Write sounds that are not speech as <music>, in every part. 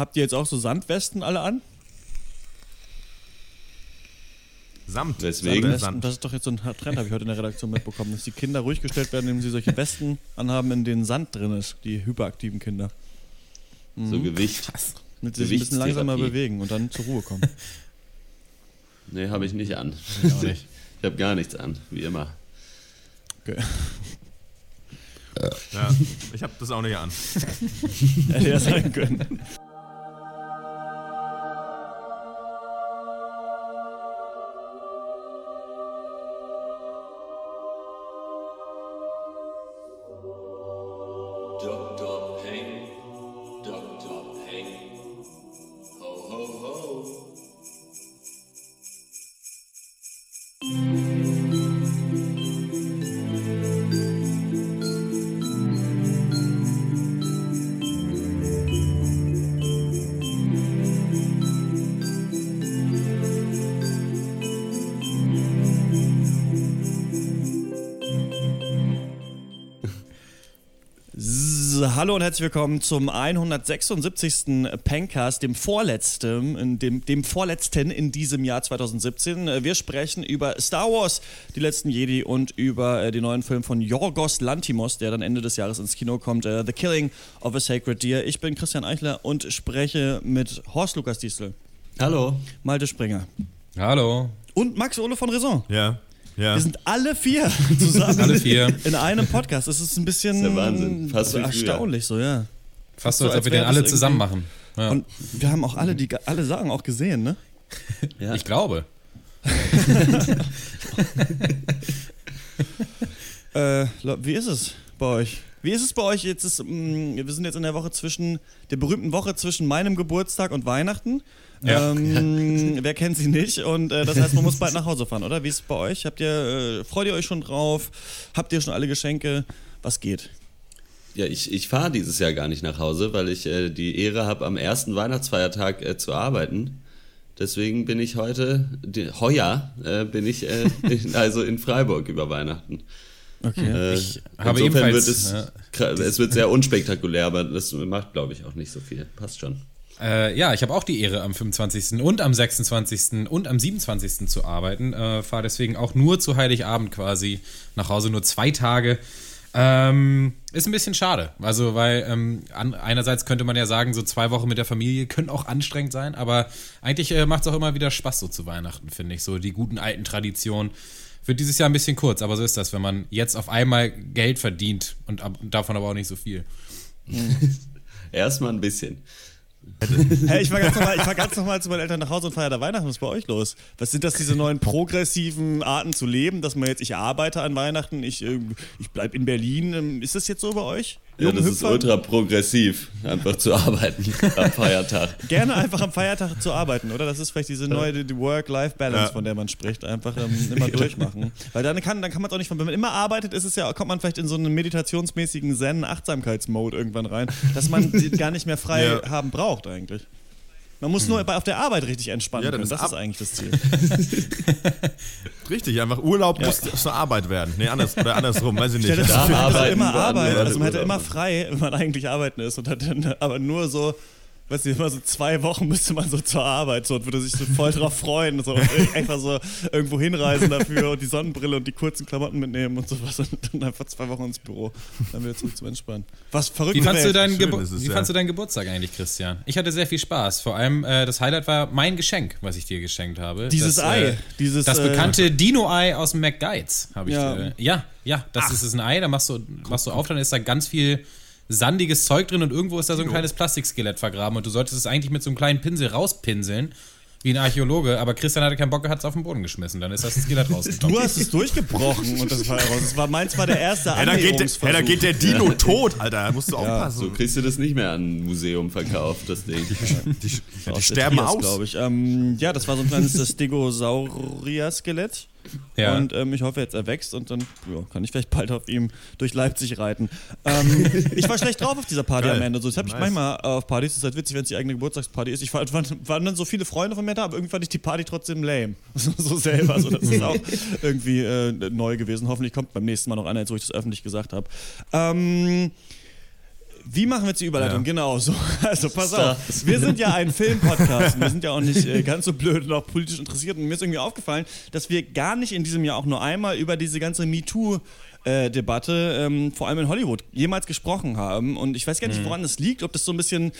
Habt ihr jetzt auch so Sandwesten alle an? Samt. Deswegen. Sand. Sand. Das ist doch jetzt so ein Trend, habe ich heute in der Redaktion mitbekommen, dass die Kinder ruhig gestellt werden, indem sie solche Westen anhaben, in denen Sand drin ist, die hyperaktiven Kinder. So Gewicht. Damit sie sich ein bisschen langsamer bewegen und dann zur Ruhe kommen. <laughs> Nee, habe ich nicht an. Ich nicht. Ich habe gar nichts an, wie immer. Okay. Ja, ich habe das auch nicht an. <laughs> Hätte ja sein können. Hallo und herzlich willkommen zum 176. Pencast, dem vorletzten, in dem, dem vorletzten in diesem Jahr 2017. Äh, Wir sprechen über Star Wars, die letzten Jedi und über äh, den neuen Film von Yorgos Lantimos, der dann Ende des Jahres ins Kino kommt, äh, The Killing of a Sacred Deer. Ich bin Christian Eichler und spreche mit Horst Lukas Diesel, Hallo. Malte Springer Hallo. und Max Ole von Raison. Ja. Ja. Wir sind alle vier <laughs> zusammen Alle vier. in einem Podcast. Das ist ein bisschen Das ist Wahnsinn. Fast erstaunlich so, ja. Fast so, als als ob wir den alle zusammen machen. Ja. Und wir haben auch alle die alle Sachen auch gesehen, ne? <laughs> Ja. ich glaube. <laughs> Äh, wie ist es bei euch? Wie ist es bei euch? Jetzt ist, mh, wir sind jetzt in der Woche zwischen der berühmten Woche zwischen meinem Geburtstag und Weihnachten. Ja. Ähm, <laughs> wer kennt sie nicht? Und äh, das heißt, man muss bald nach Hause fahren, oder? Wie ist es bei euch? Habt ihr, äh, freut ihr euch schon drauf? Habt ihr schon alle Geschenke? Was geht? Ja, ich, ich fahre dieses Jahr gar nicht nach Hause, weil ich äh, die Ehre habe, am ersten Weihnachtsfeiertag äh, zu arbeiten. Deswegen bin ich heute, die, heuer, äh, bin ich äh, in, <laughs> also in Freiburg über Weihnachten. Okay. Äh, Ich habe insofern ebenfalls, Wird es, es wird sehr unspektakulär, aber das macht, glaube ich, auch nicht so viel. Passt schon. Äh, ja, ich habe auch die Ehre, am 25. und am 26. und am 27. zu arbeiten. Äh, Fahre deswegen auch nur zu Heiligabend quasi nach Hause, nur zwei Tage. Ähm, ist ein bisschen schade. Also, weil ähm, an, einerseits könnte man ja sagen, so zwei Wochen mit der Familie können auch anstrengend sein, aber eigentlich äh, macht es auch immer wieder Spaß so zu Weihnachten, finde ich. So die guten alten Traditionen. Wird dieses Jahr ein bisschen kurz, aber so ist das, wenn man jetzt auf einmal Geld verdient und ab, davon aber auch nicht so viel. <laughs> Erstmal ein bisschen. <laughs> Hey, ich war ganz normal, ich zu meinen Eltern nach Hause und feiere da Weihnachten. Was ist bei euch los? Was sind das, diese neuen progressiven Arten zu leben, dass man jetzt, ich arbeite an Weihnachten, ich, äh, ich bleibe in Berlin. Ähm, Ist das jetzt so bei euch? Ja, das ist Hüpfer? ultra progressiv, einfach zu arbeiten <laughs> am Feiertag. Gerne einfach am Feiertag zu arbeiten, oder? Das ist vielleicht diese neue die Work-Life-Balance, Ja. von der man spricht. Einfach ähm, immer <laughs> <laughs> durchmachen. Weil dann kann, dann kann man es auch nicht, wenn man immer arbeitet, ist es ja, kommt man vielleicht in so einen meditationsmäßigen Zen-Achtsamkeitsmode irgendwann rein, dass man gar nicht mehr frei Ja. haben braucht eigentlich. Man muss nur bei, auf der Arbeit richtig entspannen Ja, dann können. ist Das ist eigentlich das Ziel. <laughs> Richtig, einfach Urlaub muss zur Arbeit werden. Nee, anders, oder andersrum, weiß ich nicht. man hätte arbeiten immer Arbeit, also man hätte immer frei, wenn man eigentlich arbeiten ist und hat dann aber nur so, weißt du, immer so zwei Wochen müsste man so zur Arbeit so und würde sich so voll drauf freuen, so einfach so irgendwo hinreisen dafür und die Sonnenbrille und die kurzen Klamotten mitnehmen und sowas und dann einfach zwei Wochen ins Büro, dann wieder zurück zum Entspannen. Was verrückt Wie fandst, du deinen, Schön ist es, Wie ja. fandst du deinen Geburtstag eigentlich, Christian? Ich hatte sehr viel Spaß. Vor allem äh, das Highlight war mein Geschenk, was ich dir geschenkt habe. Dieses das, Ei, äh, dieses das äh, bekannte Dino-Ei aus dem McGuides habe ich Ja. dir. Ja, ja, das ist es ein Ei. Da machst du, machst du auf, dann ist da ganz viel sandiges Zeug drin und irgendwo ist da so ein kleines Plastikskelett vergraben und du solltest es eigentlich mit so einem kleinen Pinsel rauspinseln. Wie ein Archäologe, aber Christian hatte keinen Bock, hat es auf den Boden geschmissen. Dann ist das Skelett rausgekommen. Du hast es durchgebrochen und das war raus. Das war meins war der erste Hey, da, geht, der- hey, da geht der Dino tot, Alter. Da musst du aufpassen. So kriegst du das nicht mehr an ein Museum verkauft, das Ding. die, die, ja, die Aus sterben Trias, aus. glaube ich. Ähm, ja, das war so ein kleines Stegosaurier-Skelett. Ja. Und ähm, ich hoffe, jetzt er wächst und dann ja, kann ich vielleicht bald auf ihm durch Leipzig reiten. Ähm, <laughs> ich war schlecht drauf auf dieser Party Geil. am Ende. So, das habe ich Nice. manchmal auf Partys. Das ist halt witzig, wenn es die eigene Geburtstagsparty ist. Ich fand, waren, waren dann so viele Freunde von mir da, aber irgendwie fand ich die Party trotzdem lame. <laughs> So, so selber. So, das ist auch <laughs> irgendwie äh, neu gewesen. Hoffentlich kommt beim nächsten Mal noch einer, jetzt wo ich das öffentlich gesagt habe. Ähm, Wie machen wir jetzt die Überleitung? Ja. Genau so. <laughs> Also pass Stars. auf. Wir sind ja ein Filmpodcast. und wir sind ja auch nicht äh, ganz so blöd und auch politisch interessiert. Und mir ist irgendwie aufgefallen, dass wir gar nicht in diesem Jahr auch nur einmal über diese ganze MeToo äh, Debatte, ähm, vor allem in Hollywood, jemals gesprochen haben. Und ich weiß gar nicht, woran das liegt, ob das so ein bisschen,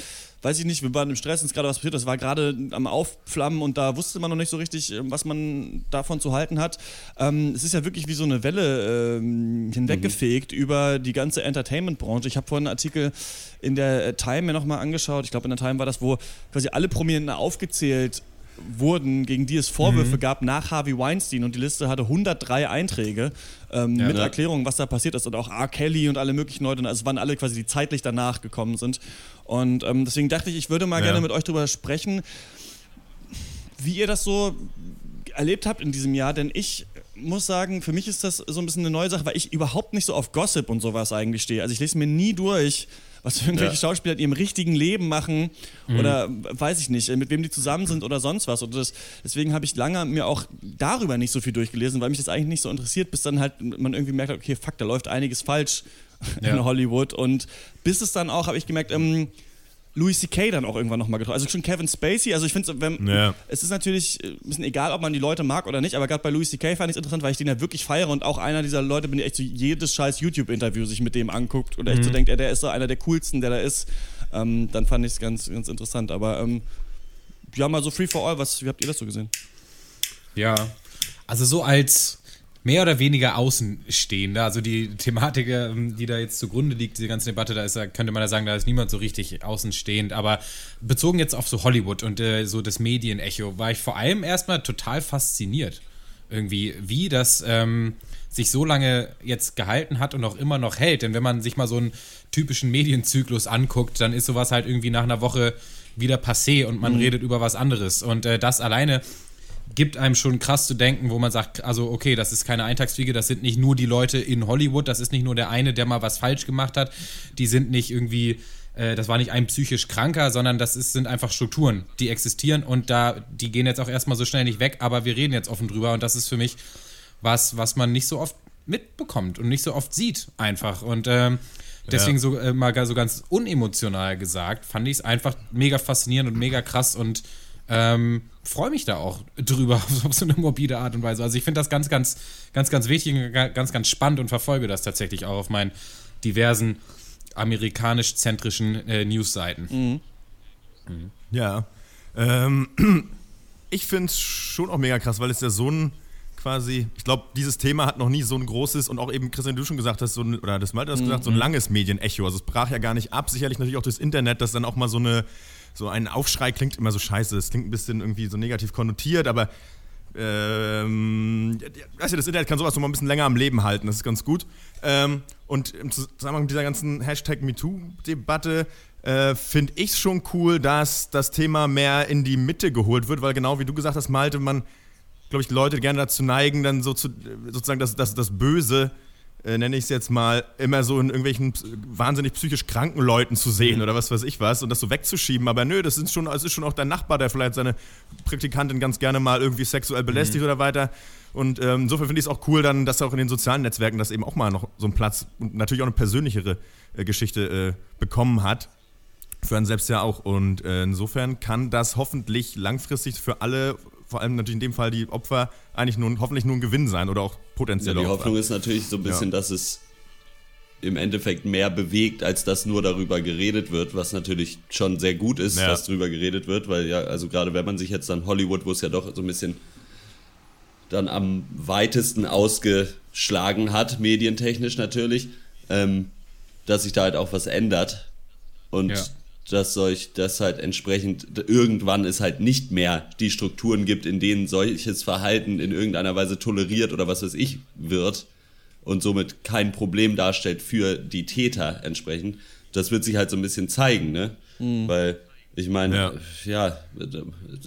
weiß ich nicht, wir waren im Stress, uns gerade was passiert, das war gerade am Aufflammen und da wusste man noch nicht so richtig, äh, was man davon zu halten hat. Ähm, es ist ja wirklich wie so eine Welle ähm, hinweggefegt über die ganze Entertainment-Branche. Ich habe vorhin einen Artikel in der äh, Time mir nochmal angeschaut, ich glaube in der Time war das, wo quasi alle Prominenten aufgezählt wurden, gegen die es Vorwürfe gab nach Harvey Weinstein und die Liste hatte 103 Einträge ähm, mit Ja. Erklärungen, was da passiert ist und auch R. Kelly und alle möglichen Leute, also es waren alle quasi, die zeitlich danach gekommen sind und ähm, deswegen dachte ich, ich würde mal Ja. gerne mit euch drüber sprechen, wie ihr das so erlebt habt in diesem Jahr, denn ich muss sagen, für mich ist das so ein bisschen eine neue Sache, weil ich überhaupt nicht so auf Gossip und sowas eigentlich stehe. Also ich lese mir nie durch, was irgendwelche Ja. Schauspieler in ihrem richtigen Leben machen oder weiß ich nicht, mit wem die zusammen sind oder sonst was. Und das, deswegen habe ich lange mir auch darüber nicht so viel durchgelesen, weil mich das eigentlich nicht so interessiert, bis dann halt man irgendwie merkt, okay, fuck, da läuft einiges falsch Ja. in Hollywood. Und bis es dann auch, habe ich gemerkt, ähm, Louis C.K. dann auch irgendwann nochmal getroffen. Also schon Kevin Spacey. Also ich finde, wenn Ja. es ist natürlich äh, ein bisschen egal, ob man die Leute mag oder nicht, aber gerade bei Louis C.K. fand ich es interessant, weil ich den ja wirklich feiere und auch einer dieser Leute bin, der echt so jedes scheiß YouTube-Interview sich mit dem anguckt oder echt so denkt, ey, der ist so einer der coolsten, der da ist. Ähm, dann fand ich es ganz, ganz interessant. Aber ähm, ja, mal so Free for All, was, wie habt ihr das so gesehen? Ja, also so als mehr oder weniger Außenstehender, also die Thematik, ähm, die da jetzt zugrunde liegt, diese ganze Debatte, da ist, könnte man ja sagen, da ist niemand so richtig außenstehend, aber bezogen jetzt auf so Hollywood und äh, so das Medienecho, war ich vor allem erstmal total fasziniert. Irgendwie, wie das ähm, sich so lange jetzt gehalten hat und auch immer noch hält. Denn wenn man sich mal so einen typischen Medienzyklus anguckt, dann ist sowas halt irgendwie nach einer Woche wieder passé und man redet über was anderes. Und äh, das alleine gibt einem schon krass zu denken, wo man sagt, also okay, das ist keine Eintagsfliege, das sind nicht nur die Leute in Hollywood, das ist nicht nur der eine, der mal was falsch gemacht hat, die sind nicht irgendwie, äh, das war nicht ein psychisch Kranker, sondern das ist, sind einfach Strukturen, die existieren und da, die gehen jetzt auch erstmal so schnell nicht weg, aber wir reden jetzt offen drüber und das ist für mich was, was man nicht so oft mitbekommt und nicht so oft sieht einfach und ähm, Deswegen so äh, mal so ganz unemotional gesagt, fand ich es einfach mega faszinierend und mega krass und ähm, freue mich da auch drüber <laughs> auf so eine morbide Art und Weise. Also ich finde das ganz, ganz, ganz, ganz wichtig und ga- ganz, ganz spannend und verfolge das tatsächlich auch auf meinen diversen amerikanisch-zentrischen äh, Newsseiten. Ja. Ähm, <clears throat> ich finde es schon auch mega krass, weil es ja so ein quasi, ich glaube, dieses Thema hat noch nie so ein großes und auch eben, Christian, du schon gesagt hast, so ein, oder das Malte hast gesagt, so ein langes Medienecho. Also es brach ja gar nicht ab, sicherlich natürlich auch durchs Internet, dass dann auch mal so eine, so ein Aufschrei klingt immer so scheiße. Das klingt ein bisschen irgendwie so negativ konnotiert, aber ähm, weißt das Internet kann sowas noch mal ein bisschen länger am Leben halten, das ist ganz gut. Ähm, und im Zusammenhang mit dieser ganzen Hashtag MeToo-Debatte äh, finde ich es schon cool, dass das Thema mehr in die Mitte geholt wird, weil genau wie du gesagt hast, Malte, man, glaube ich, Leute gerne dazu neigen, dann so zu, sozusagen das, das, das Böse, äh, nenne ich es jetzt mal, immer so in irgendwelchen wahnsinnig psychisch kranken Leuten zu sehen oder was weiß ich was und das so wegzuschieben. Aber nö, das ist schon, es ist schon auch dein Nachbar, der vielleicht seine Praktikantin ganz gerne mal irgendwie sexuell belästigt oder weiter. Und ähm, insofern finde ich es auch cool, dann, dass auch in den sozialen Netzwerken das eben auch mal noch so einen Platz und natürlich auch eine persönlichere äh, Geschichte äh, bekommen hat. Für einen selbst ja auch. Und äh, insofern kann das hoffentlich langfristig für alle, vor allem natürlich in dem Fall die Opfer, eigentlich nur, hoffentlich nur ein Gewinn sein oder auch Ja, potenzielle die Opfer. Hoffnung ist natürlich so ein bisschen, Ja. dass es im Endeffekt mehr bewegt, als dass nur darüber geredet wird, was natürlich schon sehr gut ist, Ja. dass darüber geredet wird, weil ja, also gerade wenn man sich jetzt dann Hollywood, wo es ja doch so ein bisschen dann am weitesten ausgeschlagen hat, medientechnisch natürlich, ähm, dass sich da halt auch was ändert und Ja. Dass solch, dass halt entsprechend irgendwann es halt nicht mehr die Strukturen gibt, in denen solches Verhalten in irgendeiner Weise toleriert oder was weiß ich wird und somit kein Problem darstellt für die Täter entsprechend. Das wird sich halt so ein bisschen zeigen, ne? Weil Ich meine, Ja. ja,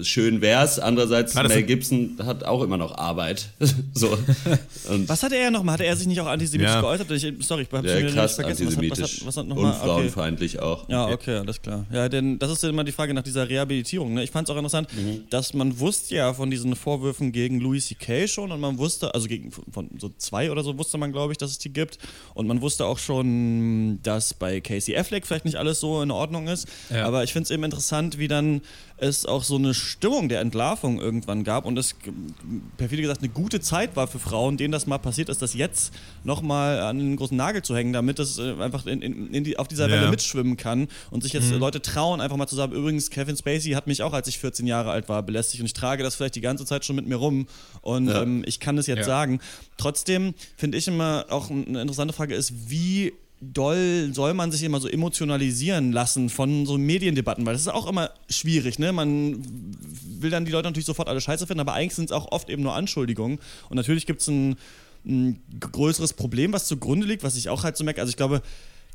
schön wär's. Andererseits, Mel Gibson hat auch immer noch Arbeit. <laughs> so. Und Was hatte er nochmal? Hatte er sich nicht auch antisemitisch Ja. geäußert? Ich, sorry, ich hab's ja, schon wieder krass vergessen. Was hat, was antisemitisch hat, was hat und mal? Okay. frauenfeindlich auch. Ja, okay, alles klar. Ja, denn das ist ja immer die Frage nach dieser Rehabilitierung. Ne? Ich fand es auch interessant, dass man wusste ja von diesen Vorwürfen gegen Louis C.K. schon und man wusste, also gegen von so zwei oder so wusste man, glaube ich, dass es die gibt. Und man wusste auch schon, dass bei Casey Affleck vielleicht nicht alles so in Ordnung ist. Ja. Aber ich finde es eben interessant, wie dann es auch so eine Stimmung der Entlarvung irgendwann gab und es perfide gesagt eine gute Zeit war für Frauen, denen das mal passiert ist, das jetzt nochmal an den großen Nagel zu hängen, damit es äh, einfach in, in, die, auf dieser Welle Ja. mitschwimmen kann und sich jetzt äh, Leute trauen, einfach mal zu sagen, übrigens, Kevin Spacey hat mich auch, als ich 14 Jahre alt war, belästigt und ich trage das vielleicht die ganze Zeit schon mit mir rum und Ja. ähm, ich kann es jetzt Ja. sagen. Trotzdem finde ich immer auch eine interessante Frage ist, wie doll soll man sich immer so emotionalisieren lassen von so Mediendebatten, weil das ist auch immer schwierig, ne? Man will dann die Leute natürlich sofort alle scheiße finden, aber eigentlich sind es auch oft eben nur Anschuldigungen. Und natürlich gibt es ein, ein größeres Problem, was zugrunde liegt, was ich auch halt so merke. Also ich glaube,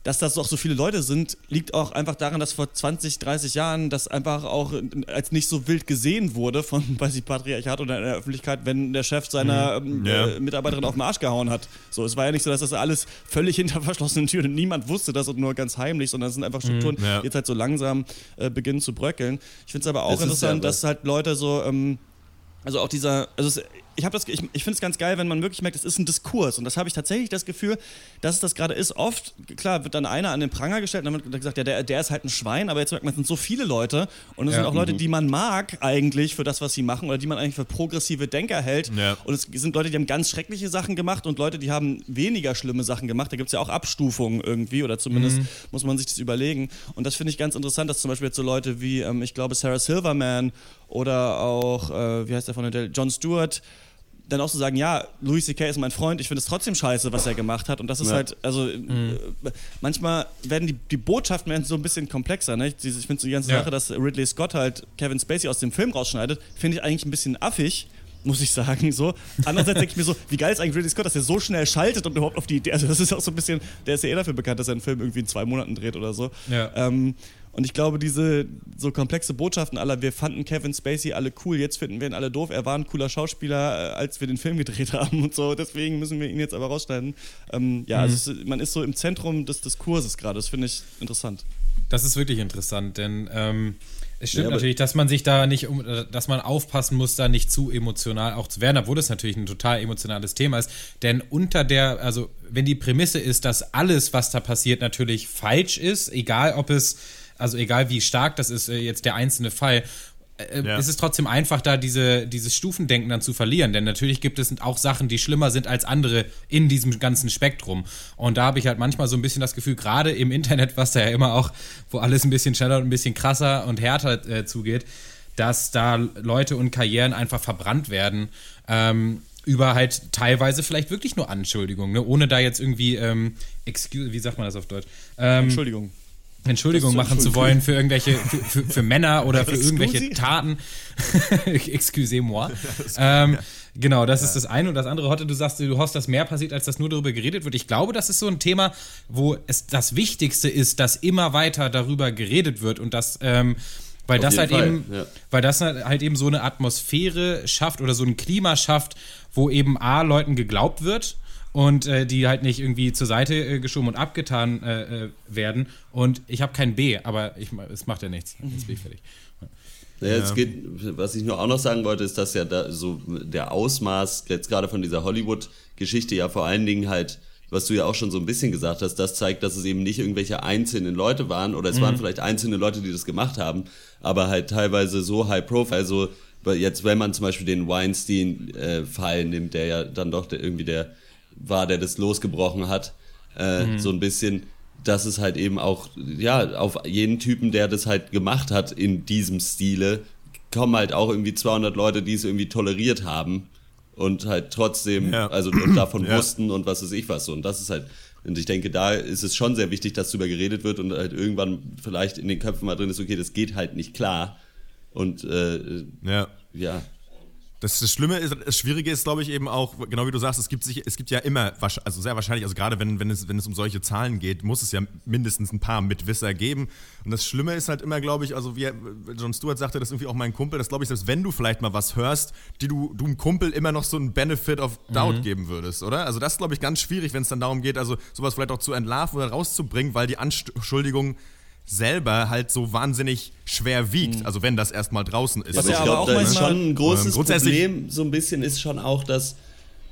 dass das auch so viele Leute sind, liegt auch einfach daran, dass vor 20, 30 Jahren das einfach auch als nicht so wild gesehen wurde von, <laughs> weiß ich, Patriarchat oder in der Öffentlichkeit, wenn der Chef seiner ähm, Ja. äh, Mitarbeiterin auf den Arsch gehauen hat. So, es war ja nicht so, dass das alles völlig <laughs> hinter verschlossenen Türen, niemand wusste das und nur ganz heimlich, sondern es sind einfach Strukturen, ja. die jetzt halt so langsam äh, beginnen zu bröckeln. Ich finde es aber auch ist interessant, dass halt Leute so, ähm, also auch dieser, also es, ich habe das, ich, ich finde es ganz geil, wenn man wirklich merkt, es ist ein Diskurs und das habe ich tatsächlich das Gefühl, dass es das gerade ist. Oft, klar, wird dann einer an den Pranger gestellt und dann wird gesagt, ja, der, der ist halt ein Schwein, aber jetzt merkt man, es sind so viele Leute und es Ja. sind auch Leute, die man mag eigentlich für das, was sie machen oder die man eigentlich für progressive Denker hält. Ja. Und es sind Leute, die haben ganz schreckliche Sachen gemacht und Leute, die haben weniger schlimme Sachen gemacht. Da gibt es ja auch Abstufungen irgendwie oder zumindest muss man sich das überlegen. Und das finde ich ganz interessant, dass zum Beispiel jetzt so Leute wie, ähm, ich glaube, Sarah Silverman oder auch, äh, wie heißt der von der John Stewart, dann auch so sagen, ja, Louis C.K. ist mein Freund, ich finde es trotzdem scheiße, was er gemacht hat. Und das ist Ja. halt, also äh, manchmal werden die, die Botschaften werden so ein bisschen komplexer. Ne? Diese- Ich finde so die ganze Ja. Sache, dass Ridley Scott halt Kevin Spacey aus dem Film rausschneidet, finde ich eigentlich ein bisschen affig. Muss ich sagen, so. Andererseits denke ich mir so, wie geil ist eigentlich Ridley Scott, dass er so schnell schaltet und überhaupt auf die Idee. Also, das ist auch so ein bisschen, der ist ja eh dafür bekannt, dass er einen Film irgendwie in zwei Monaten dreht oder so. Ja. Ähm, und ich glaube, diese so komplexe Botschaften aller, wir fanden Kevin Spacey alle cool, jetzt finden wir ihn alle doof, er war ein cooler Schauspieler, äh, als wir den Film gedreht <laughs> haben und so, deswegen müssen wir ihn jetzt aber rausschneiden. Ähm, ja, also es, man ist so im Zentrum des Diskurses gerade, das finde ich interessant. Das ist wirklich interessant, denn ähm, es stimmt Ja, natürlich, dass man sich da nicht, um, äh, dass man aufpassen muss, da nicht zu emotional auch zu werden, obwohl das natürlich ein total emotionales Thema ist. Denn unter der, also wenn die Prämisse ist, dass alles, was da passiert, natürlich falsch ist, egal ob es, also egal wie stark das ist, äh, jetzt der einzelne Fall, äh, Ja. ist es trotzdem einfach, da diese, dieses Stufendenken dann zu verlieren. Denn natürlich gibt es auch Sachen, die schlimmer sind als andere in diesem ganzen Spektrum. Und da habe ich halt manchmal so ein bisschen das Gefühl, gerade im Internet, was da ja immer auch, wo alles ein bisschen schneller und ein bisschen krasser und härter äh, zugeht, dass da Leute und Karrieren einfach verbrannt werden. Ähm, über halt teilweise vielleicht wirklich nur Anschuldigungen, ne? ohne da jetzt irgendwie, ähm, excuse, wie sagt man das auf Deutsch? Ähm, Entschuldigung. Entschuldigung machen zu wollen für irgendwelche, für, für, für Männer oder für irgendwelche Taten. <laughs> Excusez-moi. <laughs> Ähm, genau, das ist das eine. Und das andere, Hotte, du sagst, du hoffst, dass mehr passiert, als dass nur darüber geredet wird. Ich glaube, das ist so ein Thema, wo es das Wichtigste ist, dass immer weiter darüber geredet wird und dass, ähm, weil Auf das halt Fall, eben, ja. weil das halt eben so eine Atmosphäre schafft oder so ein Klima schafft, wo eben A, Leuten geglaubt wird und äh, die halt nicht irgendwie zur Seite äh, geschoben und abgetan äh, äh, werden. Und ich habe kein B, aber ich, es macht ja nichts. Jetzt bin ich fertig. Naja, es geht, was ich nur auch noch sagen wollte, ist, dass ja da so der Ausmaß jetzt gerade von dieser Hollywood-Geschichte ja vor allen Dingen halt, was du ja auch schon so ein bisschen gesagt hast, das zeigt, dass es eben nicht irgendwelche einzelnen Leute waren oder es waren vielleicht einzelne Leute, die das gemacht haben, aber halt teilweise so high profile, so weil jetzt, wenn man zum Beispiel den Weinstein-Fall nimmt, der ja dann doch der, irgendwie der war, der das losgebrochen hat, äh, so ein bisschen, dass es halt eben auch, ja, auf jeden Typen, der das halt gemacht hat in diesem Stile, kommen halt auch irgendwie 200 Leute, die es irgendwie toleriert haben und halt trotzdem, Ja. also und davon <clears throat> Ja. wussten und was weiß ich was. Und das ist halt, und ich denke, da ist es schon sehr wichtig, dass darüber geredet wird und halt irgendwann vielleicht in den Köpfen mal drin ist, okay, das geht halt nicht klar. Und äh, Ja. ja, Das, das Schlimme ist, das Schwierige ist, glaube ich, eben auch, genau wie du sagst, es gibt, sich, es gibt ja immer, also sehr wahrscheinlich, also gerade wenn, wenn, es, wenn es um solche Zahlen geht, muss es ja mindestens ein paar Mitwisser geben. Und das Schlimme ist halt immer, glaube ich, also wie John Stewart sagte, das ist irgendwie auch mein Kumpel, dass glaube ich, selbst wenn du vielleicht mal was hörst, die du, du einem Kumpel immer noch so einen Benefit of Doubt geben würdest, oder? Also das ist, glaube ich, ganz schwierig, wenn es dann darum geht, also sowas vielleicht auch zu entlarven oder rauszubringen, weil die Anschuldigung selber halt so wahnsinnig schwer wiegt, also wenn das erstmal draußen ist. Was Aber ja ich aber glaube, auch da ist schon ein großes Ähm, grundsätzlich- Problem, so ein bisschen ist schon auch, dass,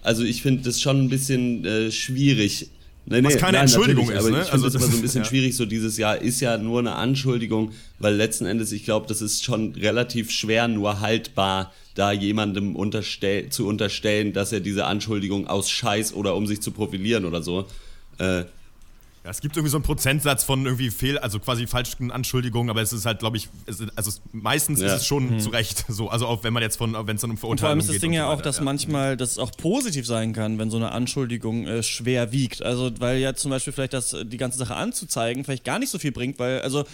also ich finde das schon ein bisschen äh, schwierig. Nee, Was keine Entschuldigung natürlich, ist, aber ne? ich finde Also das immer das- so ein bisschen ja. schwierig, so dieses Jahr ist ja nur eine Anschuldigung, weil letzten Endes, ich glaube, das ist schon relativ schwer nur haltbar, da jemandem unterstell zu unterstellen, dass er diese Anschuldigung aus Scheiß oder um sich zu profilieren oder so. Äh, Ja, es gibt irgendwie so einen Prozentsatz von irgendwie Fehl, also quasi falschen Anschuldigungen, aber es ist halt, glaube ich, es ist, also es, meistens Ja. ist es schon zu Recht so. Also auch wenn man jetzt von, wenn es dann um Und vor Verurteilung allem geht. ist das Ding und ja so auch, dass ja. manchmal das auch positiv sein kann, wenn so eine Anschuldigung äh, schwer wiegt. Also weil ja zum Beispiel vielleicht das, die ganze Sache anzuzeigen vielleicht gar nicht so viel bringt, weil also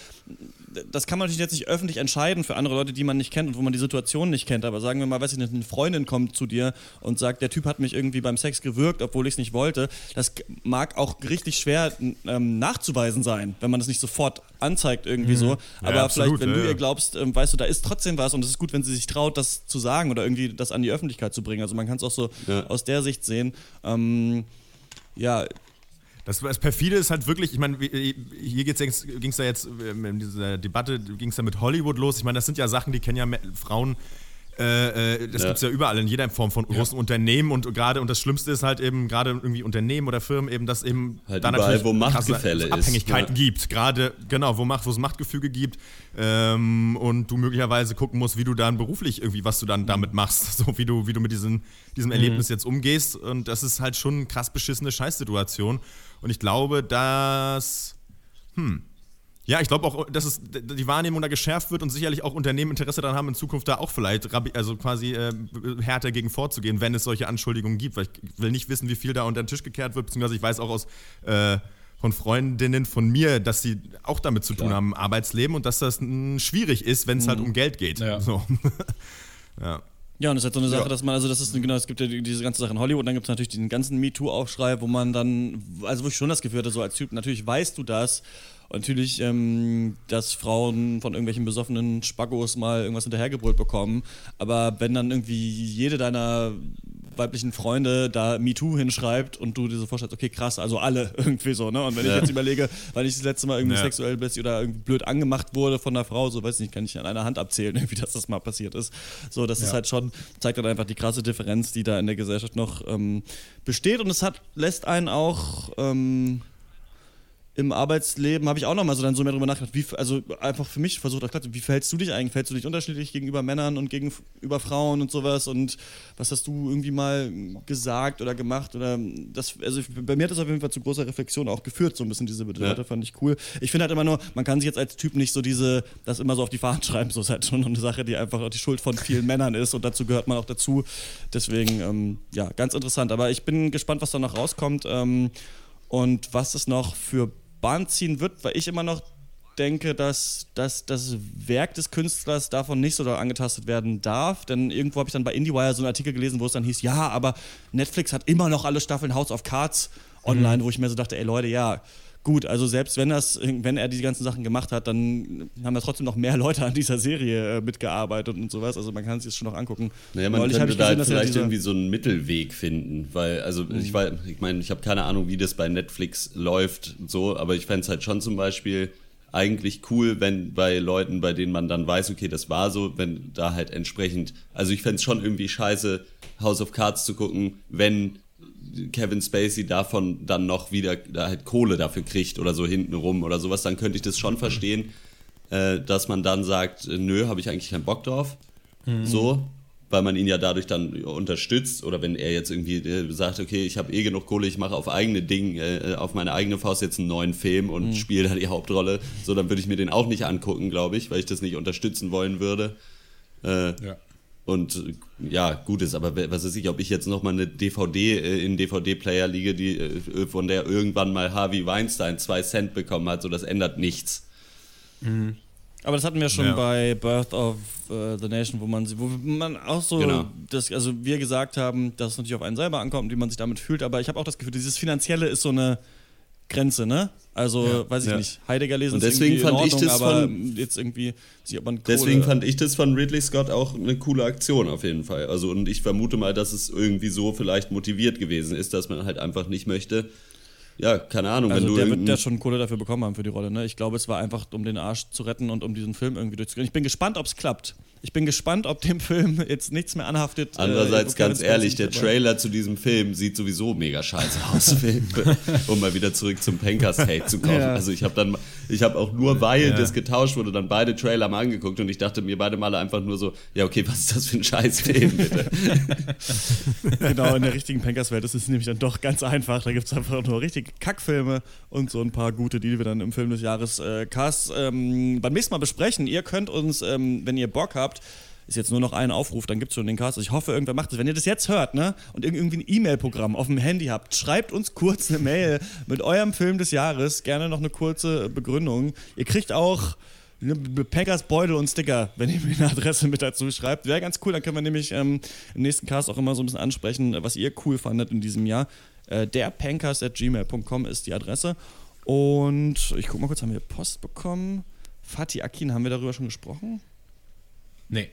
das kann man natürlich jetzt nicht öffentlich entscheiden für andere Leute, die man nicht kennt und wo man die Situation nicht kennt. Aber sagen wir mal, weiß ich nicht, eine Freundin kommt zu dir und sagt, der Typ hat mich irgendwie beim Sex gewürgt, obwohl ich es nicht wollte. Das mag auch richtig schwer ähm, nachzuweisen sein, wenn man das nicht sofort anzeigt irgendwie so. Aber absolut, vielleicht, wenn ja, du ja. ihr glaubst, ähm, weißt du, da ist trotzdem was und es ist gut, wenn sie sich traut, das zu sagen oder irgendwie das an die Öffentlichkeit zu bringen. Also man kann es auch so Ja. aus der Sicht sehen. Ähm, ja, Das, das perfide ist halt wirklich, ich meine, hier ging es ja jetzt ähm, in dieser Debatte, ging es ja mit Hollywood los. Ich meine, das sind ja Sachen, die kennen ja Frauen. Äh, äh, das Ja. gibt es ja überall in jeder Form von großen Unternehmen und gerade und das Schlimmste ist halt eben gerade irgendwie Unternehmen oder Firmen eben, dass eben Halt da überall, natürlich wo krasse Machtgefälle ist, Abhängigkeiten ja. gibt. Gerade genau, wo Macht, wo es Machtgefüge gibt ähm, und du möglicherweise gucken musst, wie du dann beruflich irgendwie, was du dann damit machst, <laughs> so wie du wie du mit diesen, diesem Erlebnis jetzt umgehst und das ist halt schon eine krass beschissene Scheißsituation und ich glaube, dass ja, ich glaube auch, dass es die Wahrnehmung da geschärft wird und sicherlich auch Unternehmen Interesse daran haben, in Zukunft da auch vielleicht also quasi äh, härter gegen vorzugehen, wenn es solche Anschuldigungen gibt. Weil ich will nicht wissen, wie viel da unter den Tisch gekehrt wird, beziehungsweise ich weiß auch aus äh, von Freundinnen von mir, dass sie auch damit zu tun haben im Arbeitsleben und dass das mh, schwierig ist, wenn es halt um Geld geht. Ja. So. <laughs> ja. Ja, und das ist halt so eine Sache, Ja. dass man, also das ist, genau, es gibt ja die- diese ganze Sache in Hollywood, dann gibt es natürlich diesen ganzen MeToo-Aufschrei, wo man dann, also wo ich schon das Gefühl hatte, so als Typ, natürlich weißt du das, und natürlich, ähm, dass Frauen von irgendwelchen besoffenen Spackos mal irgendwas hinterhergebrüllt bekommen, aber wenn dann irgendwie jede deiner weiblichen Freunde da MeToo hinschreibt und du dir so vorstellst, okay, krass, also alle <laughs> irgendwie so, ne? Und wenn ich Ja. jetzt überlege, weil ich das letzte Mal irgendwie Ja. sexuell bist oder irgendwie blöd angemacht wurde von einer Frau, so weiß nicht, kann ich an einer Hand abzählen, <laughs> irgendwie, dass das mal passiert ist. So, das ist halt schon, zeigt halt einfach die krasse Differenz, die da in der Gesellschaft noch ähm, besteht und es hat, lässt einen auch ähm, im Arbeitsleben habe ich auch noch mal so dann so mehr drüber nachgedacht, wie, also einfach für mich versucht auch klar, wie verhältst du dich eigentlich? Verhältst du dich unterschiedlich gegenüber Männern und gegenüber Frauen und sowas? Und was hast du irgendwie mal gesagt oder gemacht? Oder das, also bei mir hat das auf jeden Fall zu großer Reflexion auch geführt, so ein bisschen diese Debatte, fand ich cool. Ich finde halt immer nur, man kann sich jetzt als Typ nicht so diese, das immer so auf die Fahnen <laughs> schreiben, so ist halt schon eine Sache, die einfach auch die Schuld von vielen Männern ist und dazu gehört man auch dazu. Deswegen, ähm, ja, ganz interessant. Aber ich bin gespannt, was da noch rauskommt. Ähm, und was es noch für Bahn ziehen wird, weil ich immer noch denke, dass, dass das Werk des Künstlers davon nicht so doll angetastet werden darf. Denn irgendwo habe ich dann bei IndieWire so einen Artikel gelesen, wo es dann hieß, ja, aber Netflix hat immer noch alle Staffeln House of Cards online, wo ich mir so dachte, ey Leute, ja, gut, also selbst wenn, das, wenn er die ganzen Sachen gemacht hat, dann haben da trotzdem noch mehr Leute an dieser Serie äh, mitgearbeitet und sowas. Also man kann es sich schon noch angucken. Naja, man Neulich könnte ich da gesehen, halt vielleicht irgendwie so einen Mittelweg finden, weil, also ich weiß, ich meine, ich habe keine Ahnung, wie das bei Netflix läuft, so, aber ich fände es halt schon zum Beispiel eigentlich cool, wenn bei Leuten, bei denen man dann weiß, okay, das war so, wenn da halt entsprechend, also ich fände es schon irgendwie scheiße, House of Cards zu gucken, wenn Kevin Spacey davon dann noch wieder da halt Kohle dafür kriegt oder so hintenrum oder sowas, dann könnte ich das schon verstehen, äh, dass man dann sagt, äh, nö, habe ich eigentlich keinen Bock drauf. So, weil man ihn ja dadurch dann unterstützt oder wenn er jetzt irgendwie äh, sagt, okay, ich habe eh genug Kohle, ich mache auf eigene Ding, äh, auf meine eigene Faust jetzt einen neuen Film und spiele da die Hauptrolle, so dann würde ich mir den auch nicht angucken, glaube ich, weil ich das nicht unterstützen wollen würde. Äh, Ja. Und äh, ja, gut ist, aber was weiß ich, ob ich jetzt nochmal eine DVD äh, in DVD-Player liege, die, äh, von der irgendwann mal Harvey Weinstein zwei Cent bekommen hat, so das ändert nichts. Aber das hatten wir schon Ja. bei Birth of äh, the Nation, wo man, wo man auch so, Genau. das, also wir gesagt haben, dass es natürlich auf einen selber ankommt, wie man sich damit fühlt, aber ich habe auch das Gefühl, dieses Finanzielle ist so eine Grenze, ne? Also, weiß ich Ja. nicht, Heidegger lesen Und ist deswegen in fand ich Ordnung, das aber von- jetzt irgendwie, Deswegen fand ich das von Ridley Scott auch eine coole Aktion auf jeden Fall. Also und ich vermute mal, dass es irgendwie so vielleicht motiviert gewesen ist, dass man halt einfach nicht möchte. Ja, keine Ahnung, wenn Also du der wird ja schon Kohle dafür bekommen haben für die Rolle. Ne? Ich glaube, es war einfach, um den Arsch zu retten und um diesen Film irgendwie durchzugehen. Ich bin gespannt, ob es klappt. Ich bin gespannt, ob dem Film jetzt nichts mehr anhaftet. äh, Andererseits, ob ganz ehrlich, der Trailer zu diesem Film sieht sowieso mega scheiße aus, <laughs> um mal wieder zurück zum Pencast-Hate zu kommen. Ja. Also ich habe dann, ich habe auch nur, weil das getauscht wurde, dann beide Trailer mal angeguckt und ich dachte mir beide Male einfach nur so, ja okay, was ist das für ein Scheißfilm, bitte? <laughs> Genau, in der richtigen Pankers-Welt ist es nämlich dann doch ganz einfach. Da gibt es einfach nur richtige Kackfilme und so ein paar gute, die wir dann im Film des Jahres äh, Cast ähm, beim nächsten Mal besprechen. Ihr könnt uns, ähm, wenn ihr Bock habt, ist jetzt nur noch ein Aufruf, dann gibt es schon den Cast. Also ich hoffe, irgendwer macht das. Wenn ihr das jetzt hört, ne, und irg- irgendwie ein E-Mail-Programm auf dem Handy habt, schreibt uns kurz eine Mail mit eurem Film des Jahres. Gerne noch eine kurze Begründung. Ihr kriegt auch Packers Beutel und Sticker, wenn ihr mir eine Adresse mit dazu schreibt. Wäre ganz cool, dann können wir nämlich ähm, im nächsten Cast auch immer so ein bisschen ansprechen, was ihr cool fandet in diesem Jahr. Äh, derpankers.gmail.com ist die Adresse. Und ich guck mal kurz, haben wir Post bekommen? Fatih Akin, haben wir darüber schon gesprochen? Nee.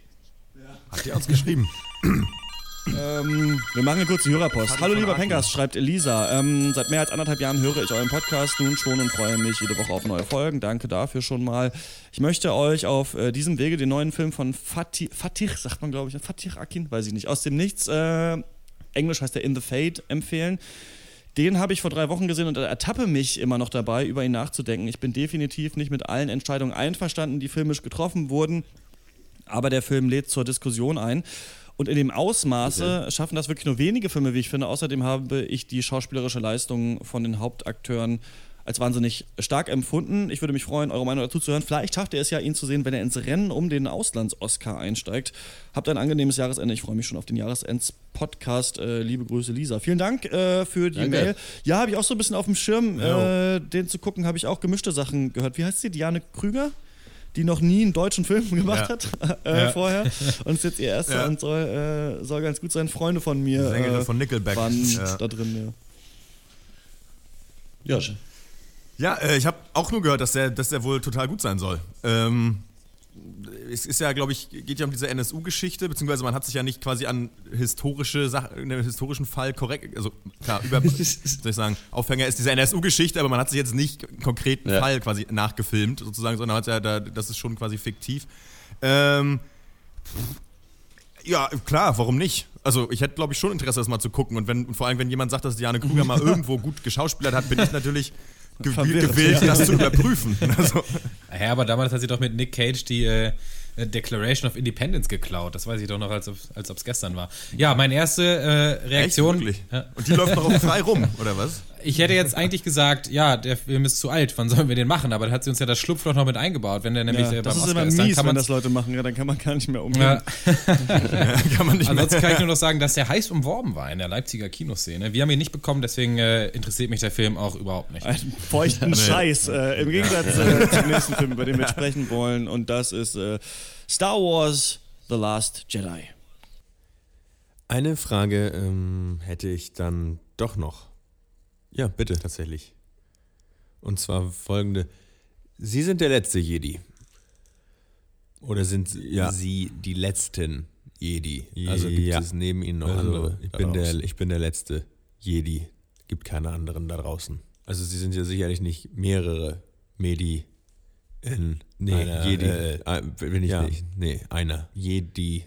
Hat der uns geschrieben? Ähm, wir machen eine kurze Hörerpost. Hallo lieber Pencast, schreibt Elisa. Ähm, seit mehr als anderthalb Jahren höre ich euren Podcast nun schon und freue mich jede Woche auf neue Folgen. Danke dafür schon mal. Ich möchte euch auf äh, diesem Wege den neuen Film von Fatih, Fatih sagt man glaube ich, Fatih Akin, weiß ich nicht, aus dem Nichts, äh, Englisch heißt der In the Fade, empfehlen. Den habe ich vor drei Wochen gesehen und ertappe mich immer noch dabei, über ihn nachzudenken. Ich bin definitiv nicht mit allen Entscheidungen einverstanden, die filmisch getroffen wurden aber der Film lädt zur Diskussion ein. Und in dem Ausmaße schaffen das wirklich nur wenige Filme, wie ich finde. Außerdem habe ich die schauspielerische Leistung von den Hauptakteuren als wahnsinnig stark empfunden. Ich würde mich freuen, eure Meinung dazu zu hören. Vielleicht schafft ihr es ja, ihn zu sehen, wenn er ins Rennen um den Auslands-Oscar einsteigt. Habt ein angenehmes Jahresende. Ich freue mich schon auf den Jahresends-Podcast. Äh, liebe Grüße, Lisa. Vielen Dank äh, für die Danke. Mail. Ja, habe ich auch so ein bisschen auf dem Schirm. Äh, den zu gucken, habe ich auch gemischte Sachen gehört. Wie heißt sie? Diane Krüger? Die noch nie einen deutschen Film <laughs> gemacht Ja. hat äh, Ja. vorher. <laughs> Und ist jetzt ihr erster Ja. und soll, äh, soll ganz gut sein. Freunde von mir Sängerin äh, von Nickelback. waren Ja. da drin. Ja. Josh. Ja, äh, ich habe auch nur gehört, dass der, dass der wohl total gut sein soll. Ähm, es ist ja, glaube ich, geht ja um diese NSU-Geschichte, beziehungsweise man hat sich ja nicht quasi an historische Sachen, in einem historischen Fall korrekt, also klar, über, <laughs> soll ich sagen, Aufhänger ist diese NSU-Geschichte, aber man hat sich jetzt nicht einen konkreten Ja. Fall quasi nachgefilmt, sozusagen, sondern hat ja da, das ist schon quasi fiktiv. Ähm, ja, klar, warum nicht? Also ich hätte, glaube ich, schon Interesse, das mal zu gucken. Und wenn, und vor allem, wenn jemand sagt, dass Diane Kruger mal <laughs> irgendwo gut geschauspielert hat, bin ich natürlich <laughs> gewillt, ja. das zu überprüfen. Also, Ja, aber damals hat sie doch mit Nick Cage die äh, Declaration of Independence geklaut. Das weiß ich doch noch, als, ob- als ob es gestern war. Ja, meine erste äh, echt, Reaktion. wirklich? Ja. Und die läuft noch frei rum, <laughs> oder was? Ich hätte jetzt eigentlich gesagt, ja, der Film ist zu alt, wann sollen wir den machen? Aber da hat sie uns ja das Schlupfloch noch mit eingebaut. Wenn der nämlich Ja, äh, das beim ist Oscar immer ist, dann mies, kann wenn man das Leute machen. Ja, dann kann man gar nicht mehr umgehen. ja, <laughs> Kann man nicht mehr. Ansonsten kann ich nur noch sagen, dass der heiß umworben war in der Leipziger Kinoszene. Wir haben ihn nicht bekommen, deswegen äh, interessiert mich der Film auch überhaupt nicht. Einen feuchten <laughs> Scheiß. Äh, Im Gegensatz äh, <laughs> zum nächsten Film, über den wir sprechen wollen. Und das ist äh, Star Wars The Last Jedi. Eine Frage ähm, hätte ich dann doch noch. Ja, bitte, tatsächlich. Und zwar folgende. Sie sind der letzte Jedi. Oder sind Ja. Sie die letzten Jedi? Also gibt Ja. es neben Ihnen noch Also, andere? Ich bin, der, ich bin der letzte Jedi. Gibt keine anderen da draußen. Also Sie sind ja sicherlich nicht mehrere Medi in Nee, einer, Jedi. Äh, bin ich Ja. nicht. Nee, einer. Jedi.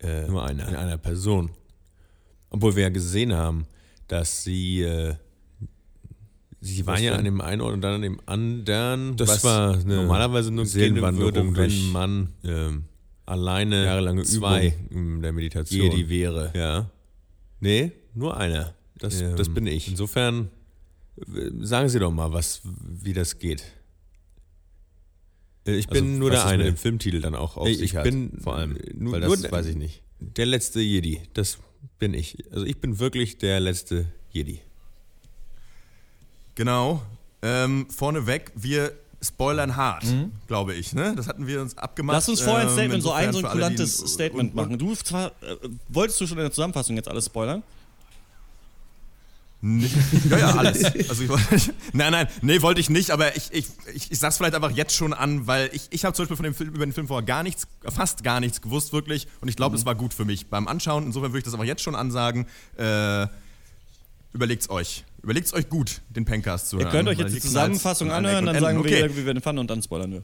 Äh, Nur einer. In einer Person. Obwohl wir ja gesehen haben, dass sie, äh, sie waren ja an dem einen Ort und dann an dem anderen. Das was war eine normalerweise nur Seelenwanderung würde, wenn man ähm, alleine Jahrelange zwei Übung in der Meditation Jedi wäre. Ja. Nee, nur einer. Das, Ähm, das bin ich. Insofern äh, sagen Sie doch mal, was, wie das geht. Äh, Ich Also, bin nur was der es mit eine. dem Filmtitel dann auch auf Ich, sich ich hat, bin vor allem, äh, nur, weil das nur weiß ich nicht. Der letzte Jedi, das bin ich. Also ich bin wirklich der letzte Jedi. Genau. Ähm, vorneweg, wir spoilern hart, glaube ich. Ne? Das hatten wir uns abgemacht. Lass uns vorher ein Ähm, Statement, so ein, so ein kulantes Statement und- machen. Du zwar, äh, wolltest du schon in der Zusammenfassung jetzt alles spoilern? Nee, <laughs> ja, ja, alles. <laughs> Also ich wollte, <laughs> nein, nein, nee, wollte ich nicht, aber ich, ich, ich, ich sag's vielleicht einfach jetzt schon an, weil ich, ich habe zum Beispiel von dem Film, über den Film vorher gar nichts, fast gar nichts gewusst, wirklich. Und ich glaube, Mhm. es war gut für mich beim Anschauen. Insofern würde ich das aber jetzt schon ansagen. Äh, überlegt's euch. Überlegt's euch gut, den Pencast zu Ihr hören. könnt euch jetzt die Zusammenfassung anhören, und dann sagen Enden. wir, okay. wie wir den fanden und dann spoilern wir.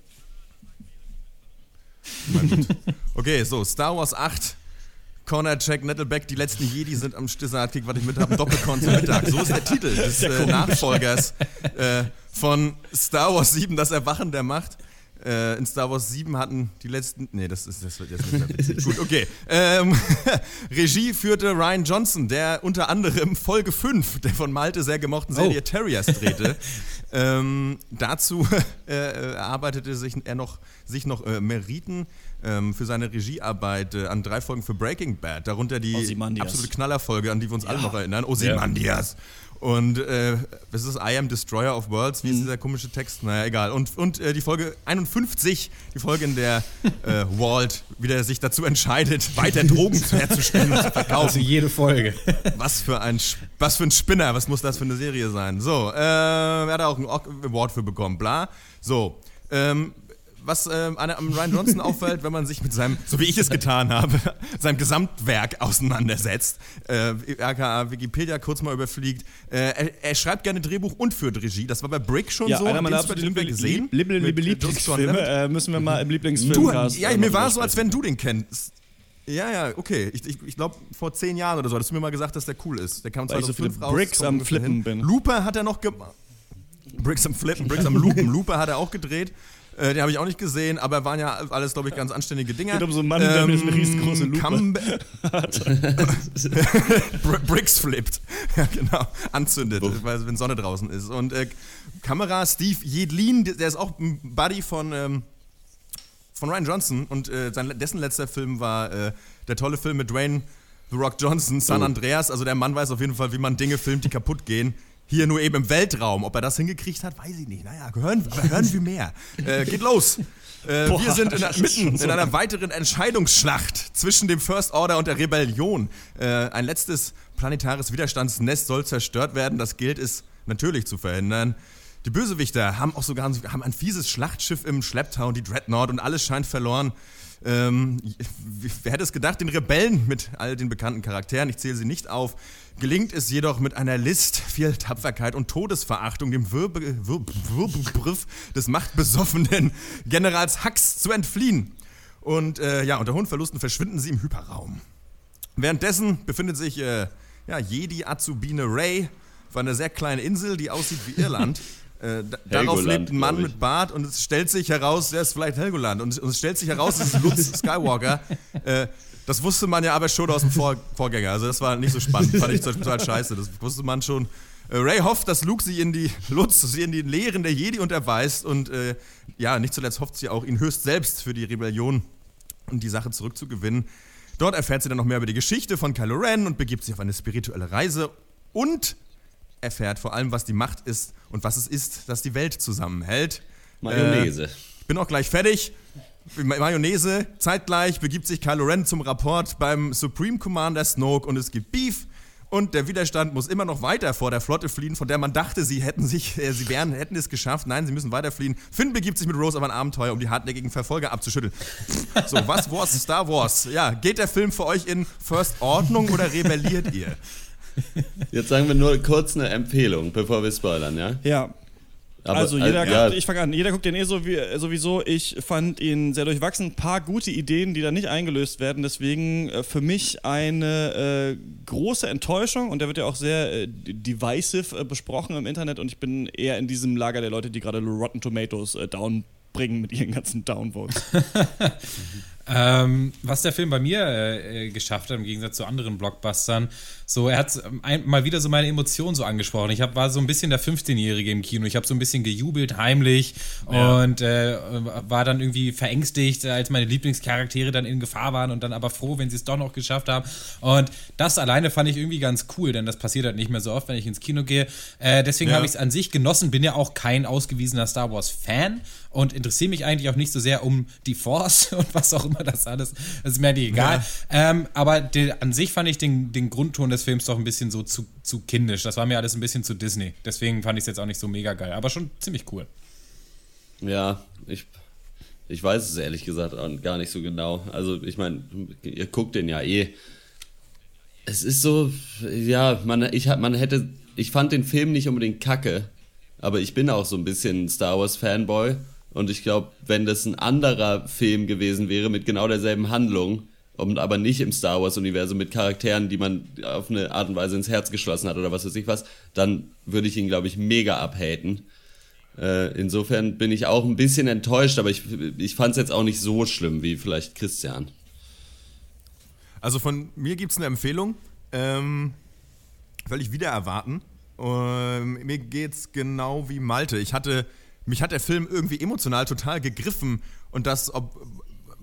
Okay, so, Star Wars 8. Connor, Jack, Nettleback, die letzten Jedi sind am Stissart, was ich mit habe, Doppelkorn zum Mittag. So ist der Titel <laughs> des äh, Nachfolgers äh, von Star Wars 7, das Erwachen der Macht. Äh, in Star Wars 7 hatten die letzten. Nee, das, ist, das wird jetzt nicht mehr. <laughs> Gut, okay. Ähm, <laughs> Regie führte Ryan Johnson, der unter anderem Folge 5 der von Malte sehr gemochten Serie Oh. Terriers drehte. ähm, dazu äh, äh, erarbeitete sich er noch, sich noch äh, Meriten ähm, für seine Regiearbeit äh, an drei Folgen für Breaking Bad, darunter die absolute Knallerfolge, an die wir uns alle noch erinnern. Ozymandias. Und äh, was ist? I am Destroyer of Worlds? Wie ist dieser komische Text? Naja, egal. Und, und äh, die Folge 51, die Folge, in der äh, <laughs> Walt wieder sich dazu entscheidet, weiter Drogen herzustellen und zu Also verkaufen. jede Folge. <laughs> Was für ein, was für ein Spinner, was muss das für eine Serie sein? So, äh, er hat auch einen Award für bekommen, bla. So, ähm, was ähm, an am Ryan Johnson <laughs> auffällt, wenn man sich mit seinem, so wie ich es getan habe, <laughs> seinem Gesamtwerk auseinandersetzt, äh, aka Wikipedia kurz mal überfliegt, äh, er, er schreibt gerne Drehbuch und führt Regie. Das war bei Brick schon Ja, so. einer meiner Den absoluten gesehen. Lieb- Lieb- Lieb- äh, Lieblingsfilme äh, müssen wir mal im Du, Lieblingsfilmcast ja, äh, mir mal war drüber so, als wenn du den kennst. Ja, ja, okay. Ich, ich, ich glaube, vor zehn Jahren oder so hattest du mir mal gesagt, dass der cool ist. Der kam ich so 2005 viele raus. Bricks am Flippen hin. bin. Looper hat er noch gemacht. Bricks am Flippen, Bricks am Loopen. <laughs> Looper hat er auch gedreht. Äh, den habe ich auch nicht gesehen, aber waren ja alles, glaube ich, ganz anständige Dinger. Geht um so einen Mann, der mit einer riesengroßen Lupe Cambe- Br <laughs> <laughs> Bricks flippt. <laughs> Ja, genau. Anzündet, weil, wenn Sonne draußen ist. Und äh, Kamera Steve Jedlin, der ist auch ein Buddy von, ähm, von Ryan Johnson. Und äh, sein, dessen letzter Film war äh, der tolle Film mit Dwayne The Rock Johnson, San Andreas. Also der Mann weiß auf jeden Fall, wie man Dinge filmt, die kaputt gehen. Hier nur eben im Weltraum. Ob er das hingekriegt hat, weiß ich nicht. Naja, hören, <laughs> hören wir mehr. Äh, geht los. Äh, Boah, wir sind in, mitten so <laughs> in einer weiteren Entscheidungsschlacht zwischen dem First Order und der Rebellion. Äh, ein letztes planetares Widerstandsnest soll zerstört werden. Das gilt es natürlich zu verhindern. Die Bösewichter haben auch sogar ein- haben ein fieses Schlachtschiff im Schlepptau, die Dreadnought, und alles scheint verloren. Ähm, wer hätte es gedacht, den Rebellen mit all den bekannten Charakteren, ich zähle sie nicht auf, gelingt es jedoch mit einer List, viel Tapferkeit und Todesverachtung dem Wirbe, Wirb, Wirbelgriff des machtbesoffenen Generals Hux zu entfliehen. Und äh, ja, unter hohen Verlusten verschwinden sie im Hyperraum. Währenddessen befindet sich äh, ja, Jedi Azubine Ray auf einer sehr kleinen Insel, die aussieht wie Irland. <laughs> Äh, da, darauf lebt ein Mann mit Bart und es stellt sich heraus, er ist vielleicht Helgoland. Und, und es stellt sich heraus, es ist Lutz <laughs> Skywalker. Äh, das wusste man ja aber schon aus dem Vor Vorgänger. Also das war nicht so spannend, fand ich total scheiße. Das wusste man schon. Äh, Ray hofft, dass Luke sie in die <laughs> Lutz, sie in die Lehren der Jedi unterweist. Und äh, ja, nicht zuletzt hofft sie auch, ihn höchst selbst für die Rebellion und die Sache zurückzugewinnen. Dort erfährt sie dann noch mehr über die Geschichte von Kylo Ren und begibt sich auf eine spirituelle Reise und erfährt vor allem, was die Macht ist und was es ist, das die Welt zusammenhält. Mayonnaise. Äh, bin auch gleich fertig. Ma- Mayonnaise. Zeitgleich begibt sich Kylo Ren zum Rapport beim Supreme Commander Snoke und es gibt Beef. Und der Widerstand muss immer noch weiter vor der Flotte fliehen, von der man dachte, sie hätten sich, äh, sie wären, hätten es geschafft. Nein, sie müssen weiter fliehen. Finn begibt sich mit Rose auf ein Abenteuer, um die hartnäckigen Verfolger abzuschütteln. So, was Wars, Star Wars? Ja, geht der Film für euch in First Ordnung oder rebelliert ihr? <laughs> Jetzt sagen wir nur kurz eine Empfehlung, bevor wir spoilern, ja? Ja, Aber, also äh, jeder, ja, guckt, ich fange an, jeder guckt den eh so wie, sowieso. Ich fand ihn sehr durchwachsen. Ein paar gute Ideen, die da nicht eingelöst werden. Deswegen äh, für mich eine äh, große Enttäuschung und der wird ja auch sehr äh, divisive äh, besprochen im Internet und ich bin eher in diesem Lager der Leute, die gerade Rotten Tomatoes äh, downbringen mit ihren ganzen Downvotes. <laughs> Ähm, was der Film bei mir äh, äh, geschafft hat, im Gegensatz zu anderen Blockbustern, so, er hat ähm, ein, mal wieder so meine Emotionen so angesprochen. Ich hab, war so ein bisschen der 15-Jährige im Kino. Ich habe so ein bisschen gejubelt, heimlich Ja. und äh, war dann irgendwie verängstigt, als meine Lieblingscharaktere dann in Gefahr waren und dann aber froh, wenn sie es doch noch geschafft haben. Und das alleine fand ich irgendwie ganz cool, denn das passiert halt nicht mehr so oft, wenn ich ins Kino gehe. Äh, deswegen Ja. habe ich es an sich genossen, bin ja auch kein ausgewiesener Star Wars-Fan und interessiere mich eigentlich auch nicht so sehr um die Force <laughs> und was auch immer das alles. Das ist mir eigentlich egal. Ähm, aber die, an sich fand ich den, den Grundton des Films doch ein bisschen so zu, zu kindisch. Das war mir alles ein bisschen zu Disney. Deswegen fand ich es jetzt auch nicht so mega geil, aber schon ziemlich cool. Ja, ich, ich weiß es ehrlich gesagt gar nicht so genau. Also, ich meine, ihr guckt den ja eh. Es ist so, ja, man, ich, man hätte, ich fand den Film nicht unbedingt kacke, aber ich bin auch so ein bisschen Star Wars Fanboy. Und ich glaube, wenn das ein anderer Film gewesen wäre mit genau derselben Handlung, und aber nicht im Star Wars-Universum mit Charakteren, die man auf eine Art und Weise ins Herz geschlossen hat oder was weiß ich was, dann würde ich ihn, glaube ich, mega abhaten. Äh, insofern bin ich auch ein bisschen enttäuscht, aber ich, ich fand es jetzt auch nicht so schlimm wie vielleicht Christian. Also von mir gibt es eine Empfehlung. Ähm, völlig wieder erwarten. Ähm, mir geht's genau wie Malte. Ich hatte, mich hat der Film irgendwie emotional total gegriffen und das, ob,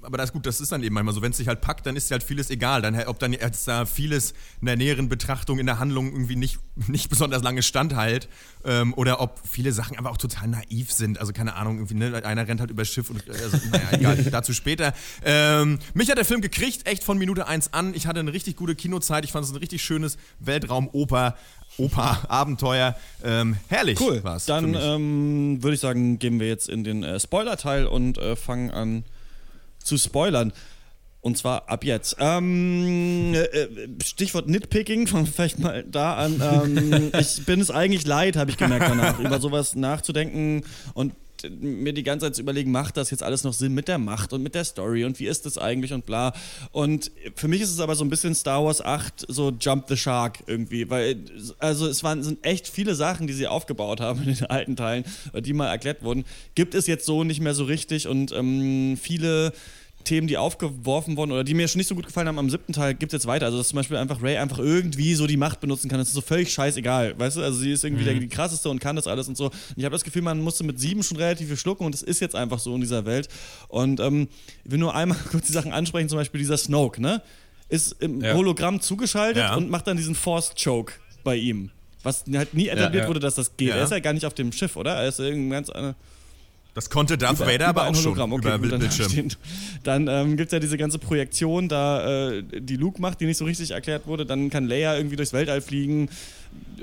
aber das ist gut, das ist dann eben manchmal so, wenn es sich halt packt, dann ist halt vieles egal. Dann, ob dann jetzt da vieles in der näheren Betrachtung in der Handlung irgendwie nicht, nicht besonders lange standhält ähm, oder ob viele Sachen aber auch total naiv sind. Also keine Ahnung, irgendwie, ne, einer rennt halt über Schiff und also, naja, <laughs> egal, dazu später. Ähm, mich hat der Film gekriegt, echt von Minute 1 an. Ich hatte eine richtig gute Kinozeit. Ich fand es ein richtig schönes Weltraumoper. Oper-Abenteuer. Ähm, herrlich Cool. war's Dann ähm, würde ich sagen, gehen wir jetzt in den äh, Spoiler-Teil und äh, fangen an zu spoilern. Und zwar ab jetzt. Ähm, äh, äh, Stichwort Nitpicking, fangen wir vielleicht mal da an. Ähm, <laughs> ich bin es eigentlich leid, habe ich gemerkt danach, über sowas nachzudenken und mir die ganze Zeit zu überlegen, macht das jetzt alles noch Sinn mit der Macht und mit der Story und wie ist das eigentlich und bla. Und für mich ist es aber so ein bisschen Star Wars 8, so Jump the Shark irgendwie, weil also es waren sind echt viele Sachen, die sie aufgebaut haben in den alten Teilen, die mal erklärt wurden, gibt es jetzt so nicht mehr so richtig und ähm, viele Themen, die aufgeworfen wurden oder die mir schon nicht so gut gefallen haben am siebten Teil, gibt es jetzt weiter. Also, dass zum Beispiel einfach Ray einfach irgendwie so die Macht benutzen kann. Das ist so völlig scheißegal. Weißt du, also sie ist irgendwie der, die krasseste und kann das alles und so. Und ich habe das Gefühl, man musste mit sieben schon relativ viel schlucken und es ist jetzt einfach so in dieser Welt. Und ähm, ich will nur einmal <laughs> kurz die Sachen ansprechen, zum Beispiel dieser Snoke, ne? Ist im Ja. Hologramm zugeschaltet Ja. und macht dann diesen Force Choke bei ihm. Was halt nie etabliert ja. wurde, dass das geht. Er ist ja gar nicht auf dem Schiff, oder? Er ist irgendein ganz anderer. Das konnte Darth Vader aber auch schon Hologramm, okay, über gut, dann, Bildschirm. stehen. dann ähm, gibt es ja diese ganze Projektion, da äh, die Luke macht, die nicht so richtig erklärt wurde. Dann kann Leia irgendwie durchs Weltall fliegen.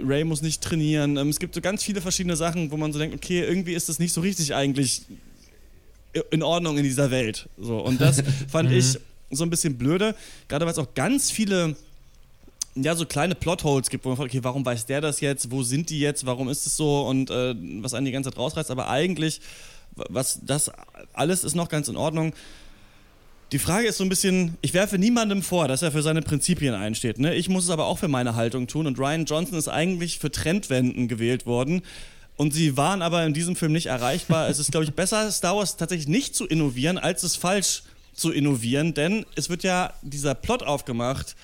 Ray muss nicht trainieren. Ähm, es gibt so ganz viele verschiedene Sachen, wo man so denkt, okay, irgendwie ist das nicht so richtig eigentlich in Ordnung in dieser Welt. So, und das <laughs> fand ich so ein bisschen blöde, gerade weil es auch ganz viele ja, so kleine Plotholes gibt, wo man fragt, okay, warum weiß der das jetzt? Wo sind die jetzt? Warum ist es so? Und äh, was einen die ganze Zeit rausreißt. Aber eigentlich, was das alles ist noch ganz in Ordnung. Die Frage ist so ein bisschen, ich werfe niemandem vor, dass er für seine Prinzipien einsteht. Ne? Ich muss es aber auch für meine Haltung tun. Und Ryan Johnson ist eigentlich für Trendwenden gewählt worden. Und sie waren aber in diesem Film nicht erreichbar. es ist, glaube ich, besser, Star Wars tatsächlich nicht zu innovieren, als es falsch zu innovieren. Denn es wird ja dieser Plot aufgemacht,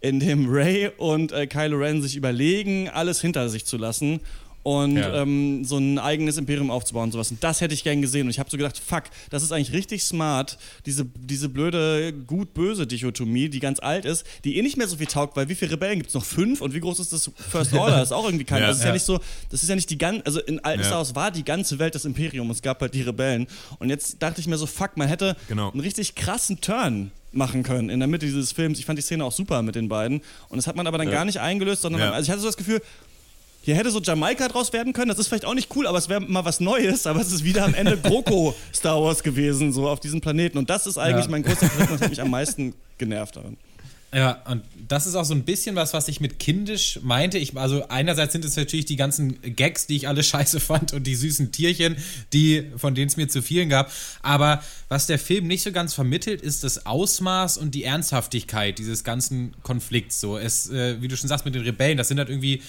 in dem Ray und äh, Kylo Ren sich überlegen, alles hinter sich zu lassen und Ja. ähm, so ein eigenes Imperium aufzubauen und sowas. Und das hätte ich gern gesehen. Und ich habe so gedacht, fuck, das ist eigentlich richtig smart, diese, diese blöde gut-böse Dichotomie, die ganz alt ist, die eh nicht mehr so viel taugt, weil wie viele Rebellen gibt es noch? Fünf? Und wie groß ist das First Order? Das ist auch irgendwie kein. Ja. also es ist ja Ja. nicht so, das ist ja nicht die ganze, also in alten Ja. Star Wars war die ganze Welt das Imperium, es gab halt die Rebellen. Und jetzt dachte ich mir so, fuck, man hätte Genau. einen richtig krassen Turn machen können in der Mitte dieses Films. Ich fand die Szene auch super mit den beiden. Und das hat man aber dann gar nicht eingelöst, sondern Ja. also ich hatte so das Gefühl, hier hätte so Jamaika draus werden können. Das ist vielleicht auch nicht cool, aber es wäre mal was Neues. Aber es ist wieder am Ende GroKo <laughs> Star Wars gewesen, so auf diesem Planeten. Und das ist eigentlich Ja. mein größter und das hat mich am meisten genervt daran. Ja, und das ist auch so ein bisschen was, was ich mit kindisch meinte. Ich, also einerseits sind es natürlich die ganzen Gags, die ich alle scheiße fand und die süßen Tierchen, die, von denen es mir zu vielen gab. Aber was der Film nicht so ganz vermittelt, ist das Ausmaß und die Ernsthaftigkeit dieses ganzen Konflikts. So, es, äh, wie du schon sagst, mit den Rebellen, das sind halt irgendwie,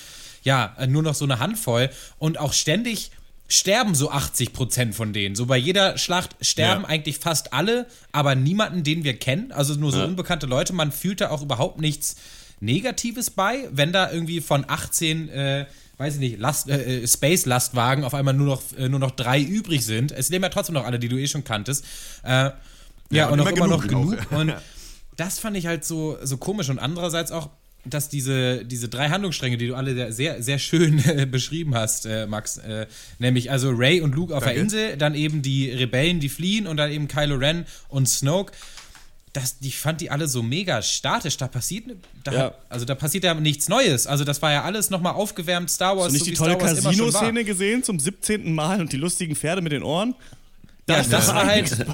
ja, äh, nur noch so eine Handvoll und auch ständig sterben so 80 Prozent von denen. So bei jeder Schlacht sterben Ja. eigentlich fast alle, aber niemanden, den wir kennen. Also nur so unbekannte Leute. Man fühlt da auch überhaupt nichts Negatives bei, wenn da irgendwie von 18, äh, weiß ich nicht, Last, äh, äh, Space-Lastwagen auf einmal nur noch, äh, nur noch drei übrig sind. Es leben ja trotzdem noch alle, die du eh schon kanntest. Äh, ja, und und, auch immer noch genug genug. Und <laughs> das fand ich halt so, so komisch. Und andererseits auch, dass diese, diese drei Handlungsstränge, die du alle sehr- sehr, schön äh, beschrieben hast, äh, Max, äh, nämlich also Ray und Luke auf der Danke. Insel, dann eben die Rebellen, die fliehen und dann eben Kylo Ren und Snoke. Das, ich fand die alle so mega statisch. Da passiert, da, Ja. also da passiert ja nichts Neues. Also das war ja alles nochmal aufgewärmt. Star Wars, Hast du nicht so die tolle. Casino-Szene gesehen zum 17. Mal und die lustigen Pferde mit den Ohren? Ja, ist das war einiges halt-.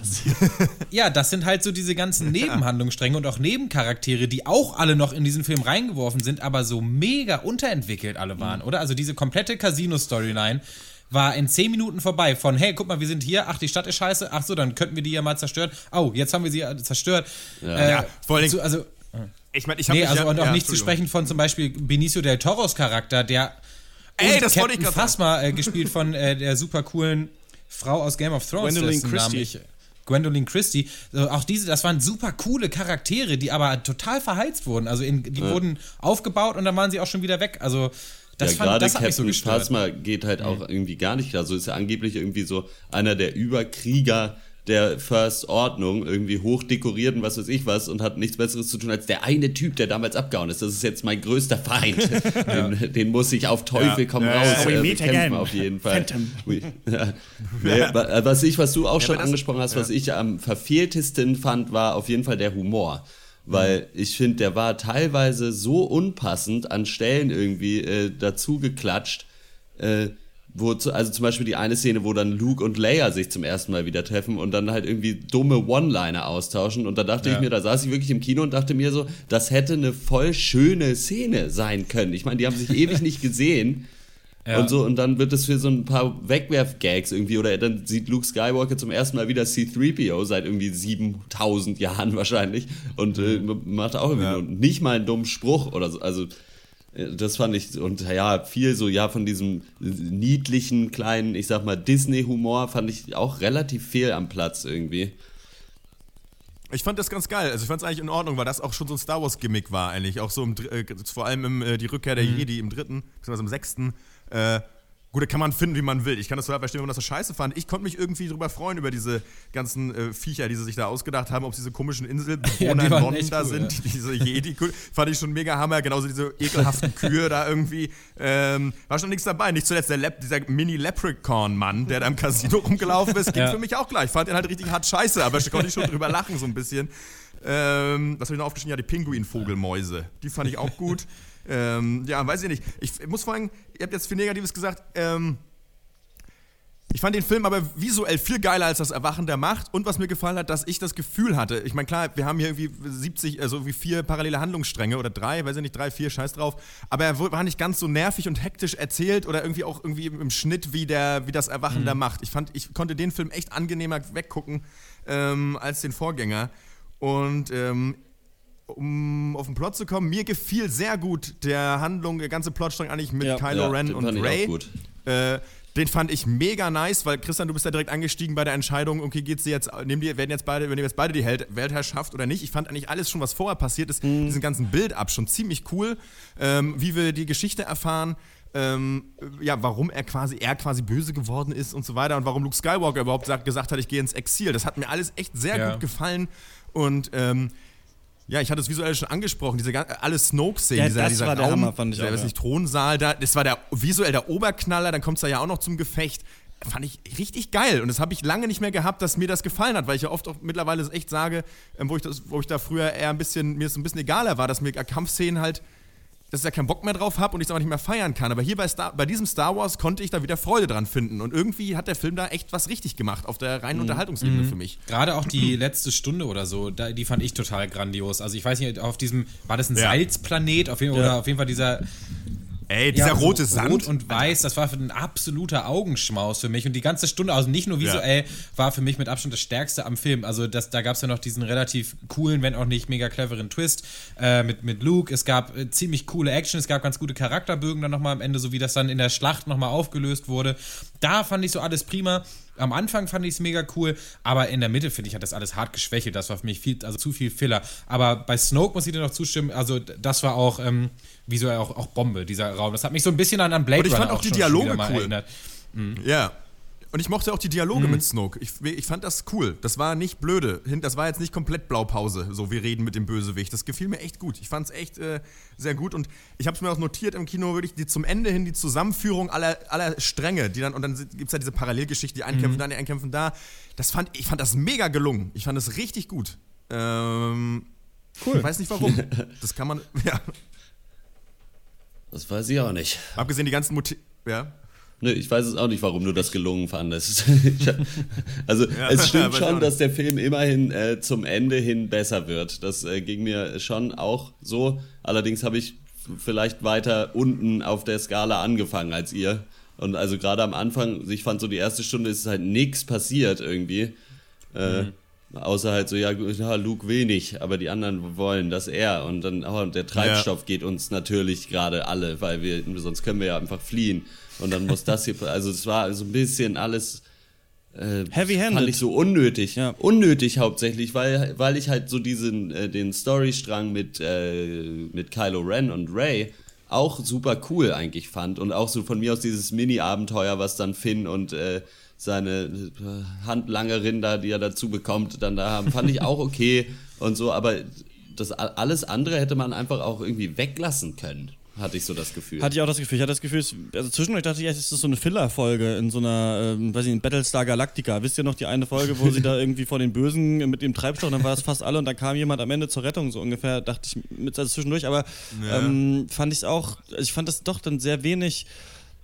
Ja, das sind halt so diese ganzen Nebenhandlungsstränge und auch Nebencharaktere, die auch alle noch in diesen Film reingeworfen sind, aber so mega unterentwickelt alle waren, oder? Also diese komplette Casino-Storyline war in 10 Minuten vorbei von, hey, guck mal, wir sind hier, ach, die Stadt ist scheiße, ach so, dann könnten wir die ja mal zerstören. Oh, jetzt haben wir sie äh, zerstört. Äh, Ja, vor so, also, Ich meine, ich habe nee, also ja, und auch ja, nicht zu sprechen von zum Beispiel Benicio del Toros Charakter, der Ey, und das wollte ich Captain sagen. Phasma, äh, gespielt von äh, der super coolen Frau aus Game of Thrones. Namen Christie. ich- Gwendolyn Christie. So, auch diese, das waren super coole Charaktere, die aber total verheizt wurden. Also in, die wurden aufgebaut und dann waren sie auch schon wieder weg. Also das, ja, fand, gerade so Captain gestört. Phasma geht halt auch irgendwie gar nicht klar. So ist er angeblich irgendwie so einer der Überkrieger der First Ordnung, irgendwie hochdekoriert und was weiß ich was und hat nichts Besseres zu tun als der eine Typ, der damals abgehauen ist. Das ist jetzt mein größter Feind. <laughs> den, den muss ich auf Teufel Ja. komm Ja, raus ja, ja. äh, We bekämpfen again. auf jeden Fall. Nee, wa- was ich, was du auch schon angesprochen hast, was ich am verfehltesten fand, war auf jeden Fall der Humor. Weil ich finde, der war teilweise so unpassend an Stellen irgendwie äh, dazu geklatscht. Äh, wo zu, also zum Beispiel die eine Szene, wo dann Luke und Leia sich zum ersten Mal wieder treffen und dann halt irgendwie dumme One-Liner austauschen. Und da dachte ich mir, da saß ich wirklich im Kino und dachte mir so, das hätte eine voll schöne Szene sein können. Ich meine, die haben sich ewig nicht gesehen. <laughs> Ja. Und so, und dann wird es für so ein paar Wegwerf-Gags irgendwie, oder dann sieht Luke Skywalker zum ersten Mal wieder C-3PO seit irgendwie 7000 Jahren <laughs> wahrscheinlich und äh, macht auch irgendwie nur nicht mal einen dummen Spruch oder so. Also, das fand ich, und ja, viel so, ja, von diesem niedlichen, kleinen, ich sag mal, Disney-Humor fand ich auch relativ fehl am Platz irgendwie. Ich fand das ganz geil. Also ich fand es eigentlich in Ordnung, weil das auch schon so ein Star Wars Gimmick war eigentlich. Auch so im, äh, vor allem im, äh, die Rückkehr der Mhm. Jedi im dritten, beziehungsweise im sechsten. Äh, gut, da kann man finden, wie man will. Ich kann das total verstehen, wenn man das so scheiße fand. Ich konnte mich irgendwie drüber freuen, über diese ganzen äh, Viecher, die sie sich da ausgedacht haben, ob es diese komischen <laughs> Ja, Inselbewohner die in London da cool, sind, ja. diese Jedi, cool. fand ich schon mega Hammer. Genauso diese ekelhaften <laughs> Kühe da irgendwie. Ähm, war schon nichts dabei. Nicht zuletzt der Lep dieser Mini-Leprechaun-Mann, der da im Casino rumgelaufen ist, ging Ja. für mich auch gleich. Ich fand den halt richtig hart scheiße, aber da konnte ich schon drüber lachen so ein bisschen. Ähm, was habe ich noch aufgeschrieben? Ja, die Pinguinvogelmäuse. Die fand ich auch gut. Ähm, ja, weiß ich nicht. Ich muss vor allem, ihr habt jetzt viel Negatives gesagt. Ähm, ich fand den Film aber visuell viel geiler als das Erwachen der Macht und was mir gefallen hat, dass ich das Gefühl hatte, ich meine klar, wir haben hier irgendwie 70, also wie vier parallele Handlungsstränge oder drei, weiß ich nicht, drei, vier, scheiß drauf, aber er war nicht ganz so nervig und hektisch erzählt oder irgendwie auch irgendwie im, Schnitt wie, der, wie das Erwachen der Macht. Ich fand, ich konnte den Film echt angenehmer weggucken ähm, als den Vorgänger und ähm, um auf den Plot zu kommen, mir gefiel sehr gut der Handlung, der ganze Plotstrang eigentlich mit Ja. Kylo Ja, Ren und Ray. Äh, den fand ich mega nice, weil Christian, du bist ja direkt angestiegen bei der Entscheidung, okay, geht's dir jetzt, nehmen die, werden jetzt beide, übernehmen jetzt beide die Held Weltherrschaft oder nicht? Ich fand eigentlich alles schon, was vorher passiert ist, diesen ganzen Bild ab schon ziemlich cool, ähm, wie wir die Geschichte erfahren. Ähm, ja, warum er quasi, er quasi böse geworden ist und so weiter und warum Luke Skywalker überhaupt sagt, gesagt hat, ich gehe ins Exil. Das hat mir alles echt sehr Ja. gut gefallen und ähm, ja, ich hatte es visuell schon angesprochen, diese alle Snoke-Szenen, Ja, dieser, das dieser war der Raum, Hammer, fand ich der, auch, weiß ja. nicht, Thronsaal da, das war der visuell der Oberknaller, dann kommt es da ja auch noch zum Gefecht. Fand ich richtig geil und das habe ich lange nicht mehr gehabt, dass mir das gefallen hat, weil ich ja oft auch mittlerweile echt sage, ähm, wo, ich das, wo ich da früher eher ein bisschen, mir es ein bisschen egaler war, dass mir Kampfszenen halt, dass ich da keinen Bock mehr drauf habe und ich es aber nicht mehr feiern kann. Aber hier bei, Star, bei diesem Star Wars konnte ich da wieder Freude dran finden und irgendwie hat der Film da echt was richtig gemacht auf der Mhm. reinen Unterhaltungsebene für mich. Gerade auch die letzte Stunde oder so, da, die fand ich total grandios. Also ich weiß nicht, auf diesem, war das ein Ja. Salzplanet? Auf jeden, Oder auf jeden Fall dieser Ey, dieser Ja, so rote Sand. Rot und weiß, das war ein absoluter Augenschmaus für mich. Und die ganze Stunde, also nicht nur visuell, war für mich mit Abstand das Stärkste am Film. Also das, da gab es ja noch diesen relativ coolen, wenn auch nicht mega cleveren Twist äh, mit, mit Luke. Es gab äh, ziemlich coole Action, es gab ganz gute Charakterbögen dann nochmal am Ende, so wie das dann in der Schlacht nochmal aufgelöst wurde. Da fand ich so alles prima. Am Anfang fand ich es mega cool, aber in der Mitte, finde ich, hat das alles hart geschwächelt. Das war für mich viel, also zu viel Filler. Aber bei Snoke muss ich dir noch zustimmen, also das war auch ähm, visuell auch, auch Bombe, dieser Raum. Das hat mich so ein bisschen an, an Blade Und ich Runner fand auch die schon Dialoge cool. erinnert. Ja. Und ich mochte auch die Dialoge Mhm. mit Snoke. Ich, ich fand das cool. Das war nicht blöde. Das war jetzt nicht komplett Blaupause. So, wir reden mit dem Bösewicht. Das gefiel mir echt gut. Ich fand es echt äh, sehr gut. Und ich habe es mir auch notiert im Kino, wirklich die, zum Ende hin die Zusammenführung aller, aller Stränge. Die dann, und dann gibt es ja diese Parallelgeschichte, die einen Mhm. da, die einen kämpfen da. Das fand, ich fand das mega gelungen. Ich fand es richtig gut. Ähm, cool. Ich weiß nicht warum. <laughs> Das kann man, ja. Das weiß ich auch nicht. Abgesehen die ganzen Motive, ja. Nö, ich weiß es auch nicht, warum du das gelungen fandest. <laughs> Also es stimmt schon, dass der Film immerhin äh, zum Ende hin besser wird. Das äh, ging mir schon auch so. Allerdings habe ich vielleicht weiter unten auf der Skala angefangen als ihr. Und also gerade am Anfang, ich fand so die erste Stunde ist halt nichts passiert irgendwie. Äh, Außer halt so, ja, ja, Luke will nicht, aber die anderen wollen, dass er. Und dann, oh, der Treibstoff geht uns natürlich gerade alle, weil wir, sonst können wir ja einfach fliehen. Und dann muss das hier, also es war so ein bisschen alles äh, Heavy-handed. fand ich so unnötig. Ja. Unnötig hauptsächlich, weil, weil ich halt so diesen, äh, den Storystrang mit, äh, mit Kylo Ren und Ray auch super cool eigentlich fand. Und auch so von mir aus dieses Mini-Abenteuer, was dann Finn und äh, seine äh, Handlangerin da, die er dazu bekommt, dann da haben, fand ich auch okay und so, aber das alles andere hätte man einfach auch irgendwie weglassen können, hatte ich so das Gefühl. Hatte ich auch das Gefühl. Ich hatte das Gefühl, es, also zwischendurch dachte ich, erst, ist das so eine Filler-Folge in so einer, ähm, weiß ich nicht, Battlestar Galactica. Wisst ihr noch die eine Folge, wo sie <laughs> da irgendwie vor den Bösen mit dem Treibstoff, dann war das fast alle und dann kam jemand am Ende zur Rettung, so ungefähr, dachte ich mit also zwischendurch. Aber ähm, fand ich es auch, also ich fand das doch dann sehr wenig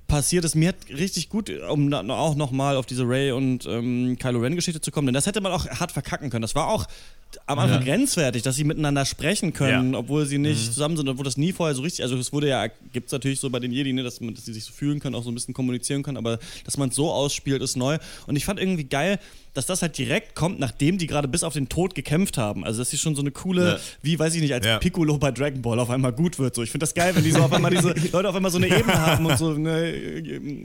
passiert ist. Mir hat richtig gut, um na, auch nochmal auf diese Ray und ähm, Kylo Ren Geschichte zu kommen, denn das hätte man auch hart verkacken können. Das war auch am Anfang grenzwertig, dass sie miteinander sprechen können, Ja. obwohl sie nicht zusammen sind, obwohl das nie vorher so richtig, also es wurde ja, gibt es natürlich so bei den Jedi, ne, dass, man, dass sie sich so fühlen können, auch so ein bisschen kommunizieren können, aber dass man es so ausspielt, ist neu. Und ich fand irgendwie geil, dass das halt direkt kommt, nachdem die gerade bis auf den Tod gekämpft haben. Also dass sie schon so eine coole, Ja. wie weiß ich nicht, als Ja. Piccolo bei Dragon Ball auf einmal gut wird. So. Ich finde das geil, wenn die so auf einmal diese <laughs> Leute auf einmal so eine Ebene haben und so, ne,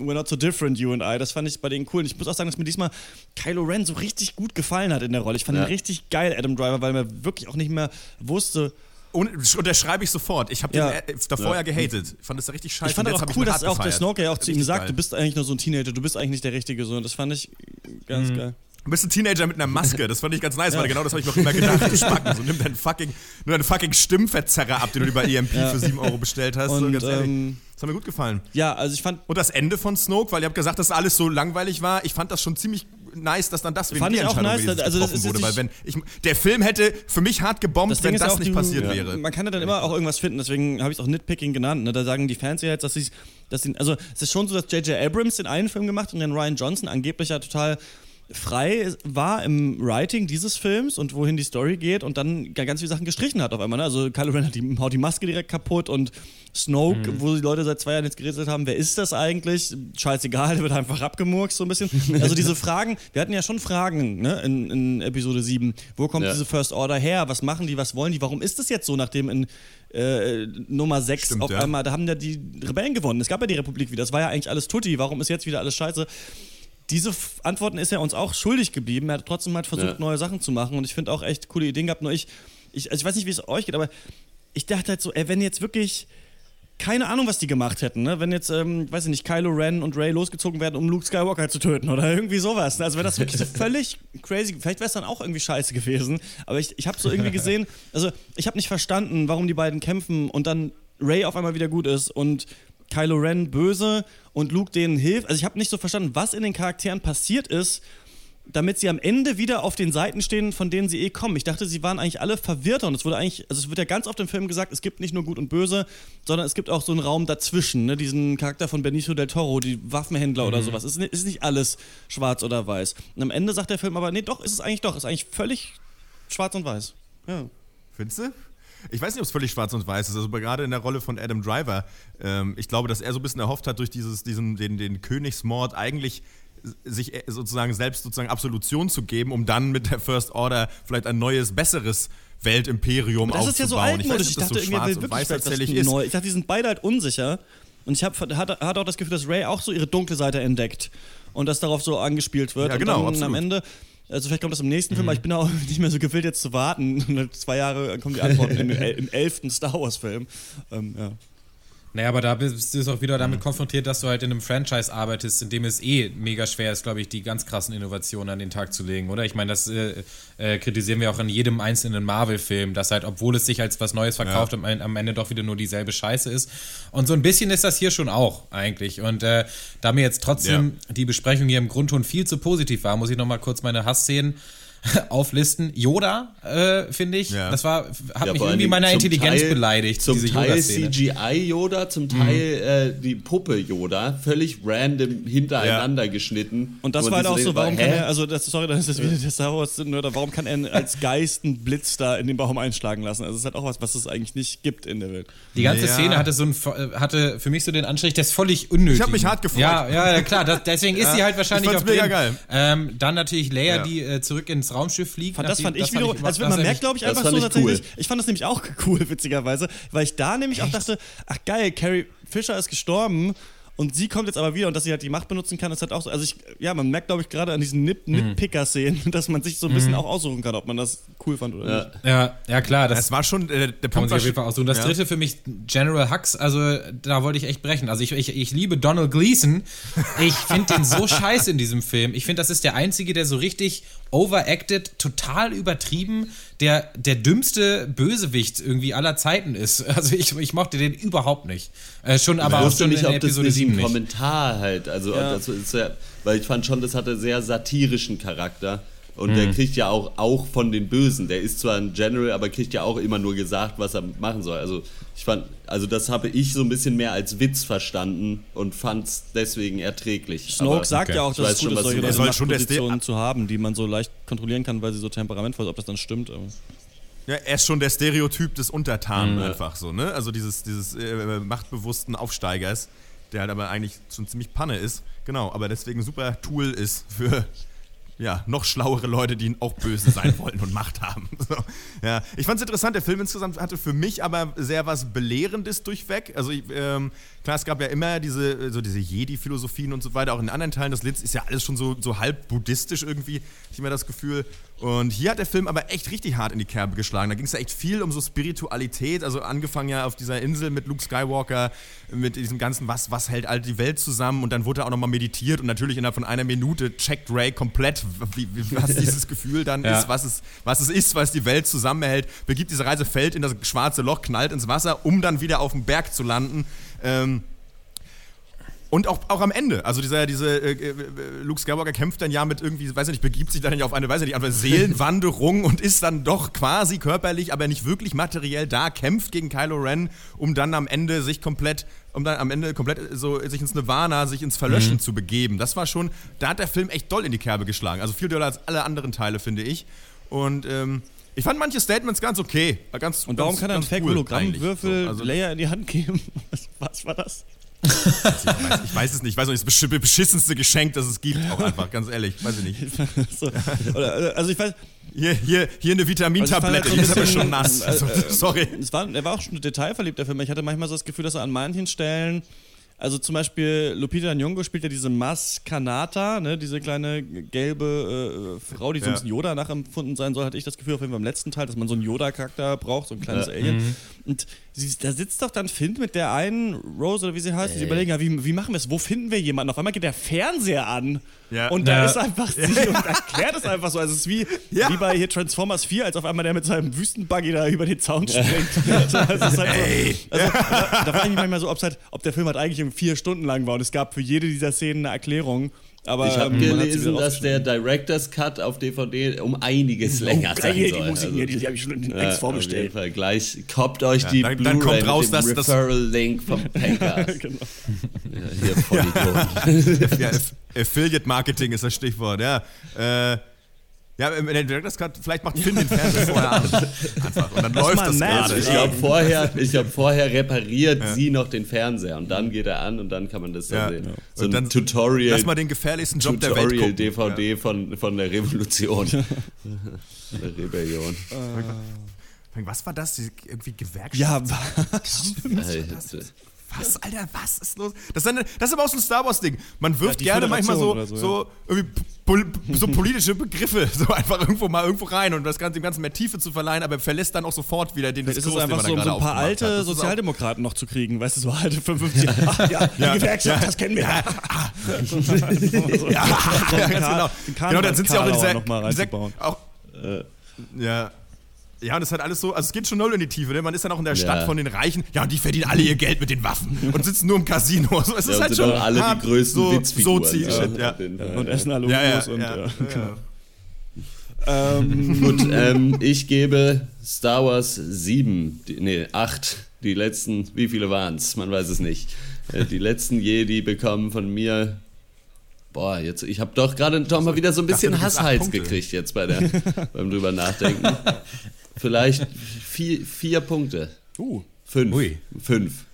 we're not so different, you and I. Das fand ich bei denen cool. Und ich muss auch sagen, dass mir diesmal Kylo Ren so richtig gut gefallen hat in der Rolle. Ich fand Ja. ihn richtig geil, Adam Driver, weil man wirklich auch nicht mehr wusste, Und unterschreibe ich sofort. Ich habe Ja. den äh, davor ja, gehatet. Ich fand das richtig scheiße. Ich fand aber auch cool, dass auch der. Snorker ja auch zu ihm sagt, geil. du bist eigentlich nur so ein Teenager, du bist eigentlich nicht der Richtige. So. Und das fand ich ganz geil. Du bist ein Teenager mit einer Maske. Das fand ich ganz nice, weil genau das habe ich mir auch immer gedacht. Spacken. So, nimm deinen fucking, nur deinen fucking Stimmverzerrer ab, den du bei EMP für 7 Euro bestellt hast. Und, so, ganz ehrlich. ähm, das hat mir gut gefallen. Ja, also ich fand, Und das Ende von Snoke, weil ihr habt gesagt, dass alles so langweilig war. Ich fand das schon ziemlich nice, dass dann das Fand ich auch Entscheidung nice, wenigstens also das ist wurde. Weil wenn ich, der Film hätte für mich hart gebombt, das wenn das auch, nicht du, passiert ja, wäre. Man kann ja dann immer auch irgendwas finden, deswegen habe ich es auch Nitpicking genannt. Ne? Da sagen die Fans ja jetzt, dass sie, dass sie, also es ist schon so, dass J.J. Abrams den einen Film gemacht und dann Ryan Johnson angeblich ja total frei war im Writing dieses Films und wohin die Story geht und dann ga- ganz viele Sachen gestrichen hat auf einmal. Ne? Also Kylo Ren hat die, haut die Maske direkt kaputt und Snoke, Mhm. wo die Leute seit zwei Jahren jetzt gerätselt haben, wer ist das eigentlich? Scheißegal, <laughs> der wird einfach abgemurkst so ein bisschen. Also diese <laughs> Fragen, wir hatten ja schon Fragen ne? in, in Episode 7. Wo kommt Ja. diese First Order her? Was machen die? Was wollen die? Warum ist das jetzt so, nachdem in äh, Nummer 6 Stimmt, auf ja. einmal, da haben ja die Rebellen gewonnen. Es gab ja die Republik wieder. Das war ja eigentlich alles Tutti. Warum ist jetzt wieder alles scheiße? Diese Antworten ist er uns auch schuldig geblieben. Er hat trotzdem halt versucht, Ja. neue Sachen zu machen. Und ich finde auch echt coole Ideen gehabt. Nur ich, ich, also ich weiß nicht, wie es euch geht, aber ich dachte halt so, ey, wenn jetzt wirklich keine Ahnung, was die gemacht hätten, ne? Wenn jetzt, ähm, weiß ich nicht, Kylo Ren und Ray losgezogen werden, um Luke Skywalker zu töten oder <laughs> irgendwie sowas. ne? Also wäre das wirklich so <laughs> völlig crazy. Vielleicht wäre es dann auch irgendwie scheiße gewesen. Aber ich, ich habe so irgendwie gesehen, <laughs> also ich habe nicht verstanden, warum die beiden kämpfen und dann Ray auf einmal wieder gut ist und Kylo Ren böse und Luke denen hilft. Also ich habe nicht so verstanden, was in den Charakteren passiert ist, damit sie am Ende wieder auf den Seiten stehen, von denen sie eh kommen. Ich dachte, sie waren eigentlich alle verwirrter und es wurde eigentlich, also es wird ja ganz oft im Film gesagt, es gibt nicht nur Gut und Böse, sondern es gibt auch so einen Raum dazwischen, ne? diesen Charakter von Benicio del Toro, die Waffenhändler oder sowas. Es ist, nicht- ist nicht alles schwarz oder weiß. Und am Ende sagt der Film aber, nee, doch, ist es eigentlich doch, ist eigentlich völlig schwarz und weiß. Ja. Findest du? Ich weiß nicht, ob es völlig schwarz und weiß ist. Also gerade in der Rolle von Adam Driver, ähm, ich glaube, dass er so ein bisschen erhofft hat, durch dieses, diesen, den, den Königsmord eigentlich sich äh, sozusagen selbst sozusagen Absolution zu geben, um dann mit der First Order vielleicht ein neues, besseres Weltimperium Das aufzubauen. ist ja so ich weiß altmodisch. Ich ob das dachte so irgendwie, will und wirklich weiß tatsächlich ist. neu. Ich dachte, die sind beide halt unsicher. Und ich hatte, auch das Gefühl, dass Ray auch so ihre dunkle Seite entdeckt. Und dass darauf so angespielt wird. Ja, und genau, dann am. Ende. Also vielleicht kommt das im nächsten Film, aber ich bin auch <laughs> nicht mehr so gewillt, jetzt zu warten. <laughs> Zwei Jahre kommen die Antworten el- im elften Star Wars-Film. Ähm, ja. Naja, aber da bist du auch wieder Mhm. damit konfrontiert, dass du halt in einem Franchise arbeitest, in dem es eh mega schwer ist, glaube ich, die ganz krassen Innovationen an den Tag zu legen, oder? Ich meine, das äh, äh, kritisieren wir auch in jedem einzelnen Marvel-Film, dass halt, obwohl es sich als was Neues verkauft, am, am Ende doch wieder nur dieselbe Scheiße ist. Und so ein bisschen ist das hier schon auch, eigentlich. Und äh, da mir jetzt trotzdem die Besprechung hier im Grundton viel zu positiv war, muss ich nochmal kurz meine Hassszenen <laughs> auflisten. Yoda, äh, finde ich, Ja. Das war, hat Ja, mich irgendwie meiner Intelligenz Teil- beleidigt, Zum diese Teil Yoda-Szene. CGI Yoda, zum Mhm. Teil äh, die Puppe Yoda, völlig random hintereinander geschnitten. Und das war halt auch so, warum kann hä? er, also das, sorry, das ist wieder der Star Wars oder warum kann er als Geist einen Blitz da in den Baum einschlagen lassen? Also es ist halt auch was, was es eigentlich nicht gibt in der Welt. Die ganze Ja. Szene hatte so ein, hatte für mich so den Anstrich, der ist völlig unnötig. Ich hab mich hart gefreut. Ja, ja, ja, klar. Das, deswegen ist Ja, sie halt wahrscheinlich ich auch mega drin. geil. Ähm, dann natürlich Leia, Ja. die äh, zurück ins Raumschiff fliegt. Fand, das fand ich wiederum, also man das merkt, glaube ich, das einfach so ich tatsächlich. cool. Ich fand das nämlich auch <laughs> cool, witzigerweise, weil ich da nämlich auch dachte, ach geil, Carrie Fisher ist gestorben und sie kommt jetzt aber wieder und dass sie halt die Macht benutzen kann, ist halt auch so. Also ich, ja, man merkt, glaube ich, gerade an diesen Nip Nitpicker-Szenen, <laughs> dass man sich so ein bisschen auch aussuchen kann, ob man das cool fand oder Ja. nicht. Ja, ja klar, das Es war schon, äh, der kann man Punkt sich war auf jeden Fall aussuchen. Das ja. dritte für mich, General Hux, also da wollte ich echt brechen. Also ich, ich, ich liebe Donald Gleason. Ich finde den so <laughs> scheiße in diesem Film. Ich finde, das ist der Einzige, der so richtig overacted, total übertrieben, der, der dümmste Bösewicht irgendwie aller Zeiten ist. <laughs> Also ich, ich mochte den überhaupt nicht. Äh, schon aber ich auch wusste schon nicht, in ob das Episode nicht 7 ein nicht. Kommentar halt, also Ja. das ist ja, weil ich fand schon, das hatte sehr satirischen Charakter und Mhm. der kriegt ja auch, auch von den Bösen, der ist zwar ein General, aber kriegt ja auch immer nur gesagt, was er machen soll. Also ich fand, also das habe ich so ein bisschen mehr als Witz verstanden und fand es deswegen erträglich. Snoke Aber- sagt okay. ja auch, dass es gut ist, solche. Er Machtpositionen zu haben, die man so leicht kontrollieren kann, weil sie so temperamentvoll sind. Ob das dann stimmt. Aber Ja, er ist schon der Stereotyp des Untertanen Mhm. einfach so, ne? Also dieses, dieses äh, machtbewussten Aufsteigers, der halt aber eigentlich schon ziemlich Panne ist. Genau, aber deswegen ein super Tool ist für ja, noch schlauere Leute, die auch böse sein <laughs> wollen und Macht haben. <laughs> So, ja. Ich fand es interessant, der Film insgesamt hatte für mich aber sehr was Belehrendes durchweg. Also ich, ähm, klar, es gab ja immer diese, so diese Jedi-Philosophien und so weiter, auch in anderen Teilen des Lids ist ja alles schon so, so halb buddhistisch irgendwie, hab ich immer das Gefühl. Und hier hat der Film aber echt richtig hart in die Kerbe geschlagen. Da ging es ja echt viel um so Spiritualität, also angefangen ja auf dieser Insel mit Luke Skywalker, mit diesem ganzen, was, was hält all die Welt zusammen und dann wurde auch nochmal meditiert und natürlich innerhalb von einer Minute checkt Ray komplett, wie, was <laughs> dieses Gefühl dann Ja. ist, was es, was es ist, was die Welt zusammenhält, begibt diese Reise, fällt in das schwarze Loch, knallt ins Wasser, um dann wieder auf dem Berg zu landen. Ähm, und auch, auch am Ende, also dieser, diese, äh, äh, Luke Skywalker kämpft dann ja mit irgendwie, weiß ich nicht, begibt sich dann ja auf eine Weise, die einfach Seelenwanderung und ist dann doch quasi körperlich, aber nicht wirklich materiell da, kämpft gegen Kylo Ren, um dann am Ende sich komplett, um dann am Ende komplett so sich ins Nirvana, sich ins Verlöschen Mhm. zu begeben. Das war schon, da hat der Film echt doll in die Kerbe geschlagen. Also viel doller als alle anderen Teile, finde ich. Und ähm, ich fand manche Statements ganz okay. Ganz, und warum ganz, kann er einen cool. Fake-Hologrammwürfel So, also- Leia in die Hand geben? <laughs> Was, was war das? Ich weiß, ich weiß es nicht. Ich weiß nicht, das besch- beschissenste Geschenk, das es gibt, auch einfach, ganz ehrlich. Weiß ich nicht. <laughs> so, oder, also ich weiß, Hier, hier, hier eine Vitamintablette, Also die ist aber schon nass. bisschen, Also, äh, sorry. es war, er war auch schon detailverliebt, der Film. Ich hatte manchmal so das Gefühl, dass er an manchen Stellen, also zum Beispiel Lupita Nyong'o spielt ja diese Mas Kanata, ne, diese kleine gelbe äh, Frau, die so ein Ja. bisschen Yoda nachempfunden sein soll, hatte ich das Gefühl auf jeden Fall im letzten Teil, dass man so einen Yoda-Charakter braucht, so ein kleines Ja. Alien. Und sie, da sitzt doch dann Finn mit der einen Rose oder wie sie heißt, und sie überlegen, ja, wie, wie machen wir es? Wo finden wir jemanden? Auf einmal geht der Fernseher an Ja. und da Ja. ist einfach sie und erklärt es einfach so. Also es ist wie, Ja. wie bei hier Transformers 4, als auf einmal der mit seinem Wüstenbuggy da über den Zaun springt. So, <laughs> also es ist halt so, also, da, da frage ich mich manchmal so, halt, ob der Film halt eigentlich vier Stunden lang war und es gab für jede dieser Szenen eine Erklärung. Aber Ich habe ähm, gelesen, dass der Director's Cut auf DVD um einiges länger rausgeschnitten. sein hier, soll. die Musik Also, die, die habe ich schon längst ja, Auf jeden vorbestellt. Fall gleich. Koppt euch die dann- dann kommt raus, dass das- Referral-Link vom <laughs> Pancast. Genau. ja, hier. <laughs> Ja, Aff- Affiliate Marketing ist das Stichwort, ja. Äh, Ja, wenn der Director's Cut, vielleicht macht Finn den Fernseher vorher an. Einfach. Und dann läuft mal das gerade. Ich glaube, vorher, ich glaub, vorher repariert sie noch den Fernseher und dann geht er an und dann kann man das Ja. dann sehen. Ja. So Und ein dann Tutorial, Lass mal den gefährlichsten Job der Welt Tutorial gucken. DVD von, von der Revolution. <laughs> der Rebellion. Ja. Was war das? Die- Irgendwie Gewerkschaft? Ja, <laughs> Ey, Was, Alter, was ist los? Das ist, eine, das ist aber auch so ein Star Wars-Ding. Man wirft die gerne manchmal so, so, oder irgendwie pol so politische Begriffe <laughs> so einfach irgendwo mal irgendwo rein und das Ganze dem Ganzen mehr Tiefe zu verleihen, aber verlässt dann auch sofort wieder den Diskurs, den einfach man so, um so ein gerade paar alte Sozialdemokraten noch zu kriegen. Weißt du, so alte 55. Ach, <laughs> ja, die Ja, Gewerkschaft, ja. das kennen wir. Ja, <laughs> Ja, ja, ganz genau. Genau, dann sind sie auch in dieser, noch mal dieser auch, ja. Ja, und das hat alles so, also es geht schon null in die Tiefe, ne? Man ist dann auch in der Stadt Ja. von den Reichen, ja, und die verdienen alle ihr Geld mit den Waffen <laughs> und sitzen nur im Casino. So, es Ja, ist und halt schon alle hart die größten so, Witzfiguren. Sozi-Shit, ja. auf jeden Fall. Und essen alle Ja, ja, und ja, ja. ja. Ähm, <laughs> Gut, ähm, ich gebe Star Wars 7, die, nee, 8. Die letzten, wie viele waren es? Man weiß es nicht. Äh, die letzten Jedi bekommen von mir. Boah, jetzt, ich habe doch gerade doch mal wieder so ein bisschen Punkte. gekriegt jetzt bei der, beim drüber nachdenken. <laughs> Vielleicht vier, vier Punkte. uh, Fünf. Ui. Fünf.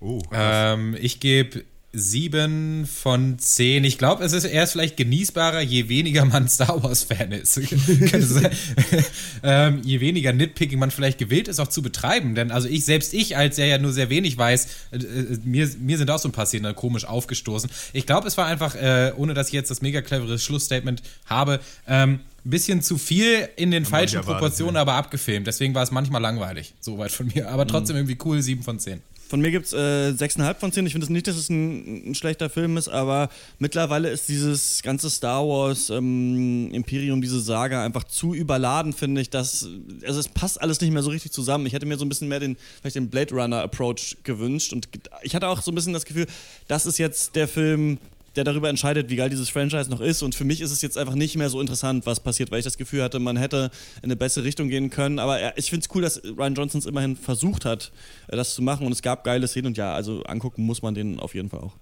Oh, Ähm, ich gebe sieben von zehn. Ich glaube, es ist erst vielleicht genießbarer, je weniger man <laughs> Star Wars-Fan ist. <laughs> Könnte sein. <laughs> ähm, je weniger Nitpicking man vielleicht gewillt ist, auch zu betreiben. Denn also ich, selbst ich, als der ja nur sehr wenig weiß, äh, äh, mir, mir sind auch so ein paar Szenen komisch aufgestoßen. Ich glaube, es war einfach, äh, ohne dass ich jetzt das mega clevere Schlussstatement habe, ähm, bisschen zu viel in den falschen Proportionen, aber abgefilmt. Deswegen war es manchmal langweilig. Soweit von mir. Aber trotzdem irgendwie cool, sieben von zehn. Von mir gibt es äh, 6,5 von 10. Ich finde es nicht, dass es ein, ein schlechter Film ist, aber mittlerweile ist dieses ganze Star Wars ähm, Imperium, diese Saga einfach zu überladen, finde ich. Dass, also es passt alles nicht mehr so richtig zusammen. Ich hätte mir so ein bisschen mehr den, vielleicht den Blade Runner Approach gewünscht und ich hatte auch so ein bisschen das Gefühl, das ist jetzt der Film, der darüber entscheidet, wie geil dieses Franchise noch ist. Und für mich ist es jetzt einfach nicht mehr so interessant, was passiert, weil ich das Gefühl hatte, man hätte in eine bessere Richtung gehen können. Aber er- ich finde es cool, dass Ryan Johnson es immerhin versucht hat, äh, das zu machen. Und es gab geile Szenen. Und ja, also angucken muss man den auf jeden Fall auch.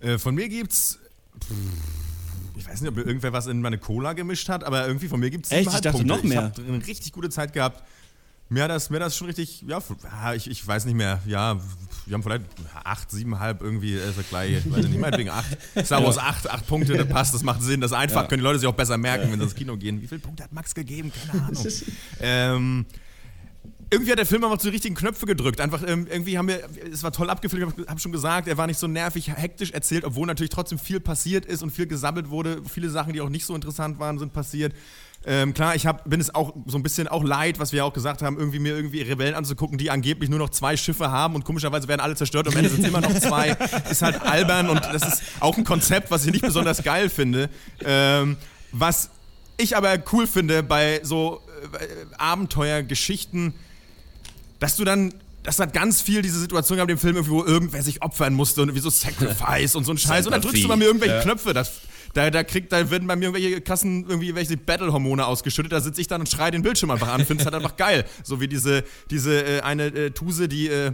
Äh, von mir gibt's. Ich weiß nicht, ob irgendwer was in meine Cola gemischt hat, aber irgendwie von mir gibt's Echt? Ich dachte, Punkte. noch mehr. Ich habe eine richtig gute Zeit gehabt. Mir hat das, mir hat das schon richtig, ja, ja, ich, ich weiß nicht mehr, ja, wir haben vielleicht acht, siebeneinhalb irgendwie, äh, so gleich, ich weiß nicht, meinetwegen acht. Star Wars acht, acht Punkte, das passt, das macht Sinn, das ist einfach, können die Leute sich auch besser merken, wenn sie ins Kino gehen. Wie viele Punkte hat Max gegeben? Keine <laughs> Ahnung. ähm, irgendwie hat der Film einfach so die richtigen Knöpfe gedrückt. Einfach ähm, irgendwie haben wir, es war toll abgefilmt, ich habe hab schon gesagt, er war nicht so nervig, hektisch erzählt, obwohl natürlich trotzdem viel passiert ist und viel gesammelt wurde. Viele Sachen, die auch nicht so interessant waren, sind passiert. Ähm, klar, ich hab, bin es auch so ein bisschen auch leid, was wir auch gesagt haben, irgendwie mir irgendwie Rebellen anzugucken, die angeblich nur noch zwei Schiffe haben und komischerweise werden alle zerstört und am Ende sind es immer noch zwei. Ist halt albern und das ist auch ein Konzept, was ich nicht besonders geil finde. Ähm, was ich aber cool finde bei so äh, Abenteuergeschichten, dass du dann, das hat ganz viel diese Situation gehabt im Film, wo irgendwer sich opfern musste und wie so Sacrifice und so ein Scheiß. Und dann drückst du bei mir irgendwelche Knöpfe. Das, da, da, kriegt, da werden bei mir irgendwelche krassen irgendwie welche Battle-Hormone ausgeschüttet. Da sitze ich dann und schreie den Bildschirm einfach an. Finde es halt einfach geil. So wie diese, diese äh, eine äh, Tuse, die. Äh,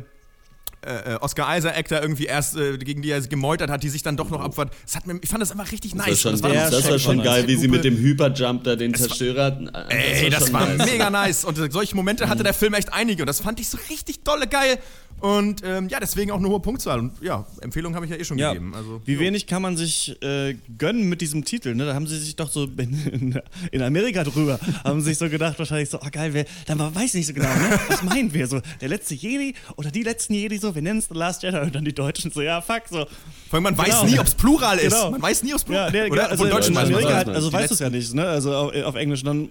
äh, Oscar Isaac da irgendwie erst, äh, gegen die er gemeutert hat, die sich dann doch noch. Das mir, ich fand das einfach richtig nice. Das, schon, Und war das war schon geil, wie sie mit dem Hyperjump da den Zerstörer. Ey, das schon war nice. mega nice. Und solche Momente hatte der Film echt einige. Und das fand ich so richtig dolle geil. Und ähm, ja, deswegen auch eine hohe Punktzahl. Und ja, Empfehlung habe ich ja eh schon Ja, gegeben. Also, wie jo. wenig kann man sich äh, gönnen mit diesem Titel? Ne? Da haben sie sich doch so in, in Amerika drüber, haben sich so gedacht, wahrscheinlich so, ah geil, wer, dann weiß nicht so genau, ne? was meinen wir? So, der letzte Jedi oder die letzten Jedi so, wir nennen es The Last Jedi und dann die Deutschen so, ja fuck, so. Vor allem, man Genau. weiß nie, ob es Plural ist. Genau. Man weiß nie, ob es Plural Ja, nee, Oder also von Deutschen weiß man halt, also weißt du es ja nicht, ne? Also auf, auf Englisch dann.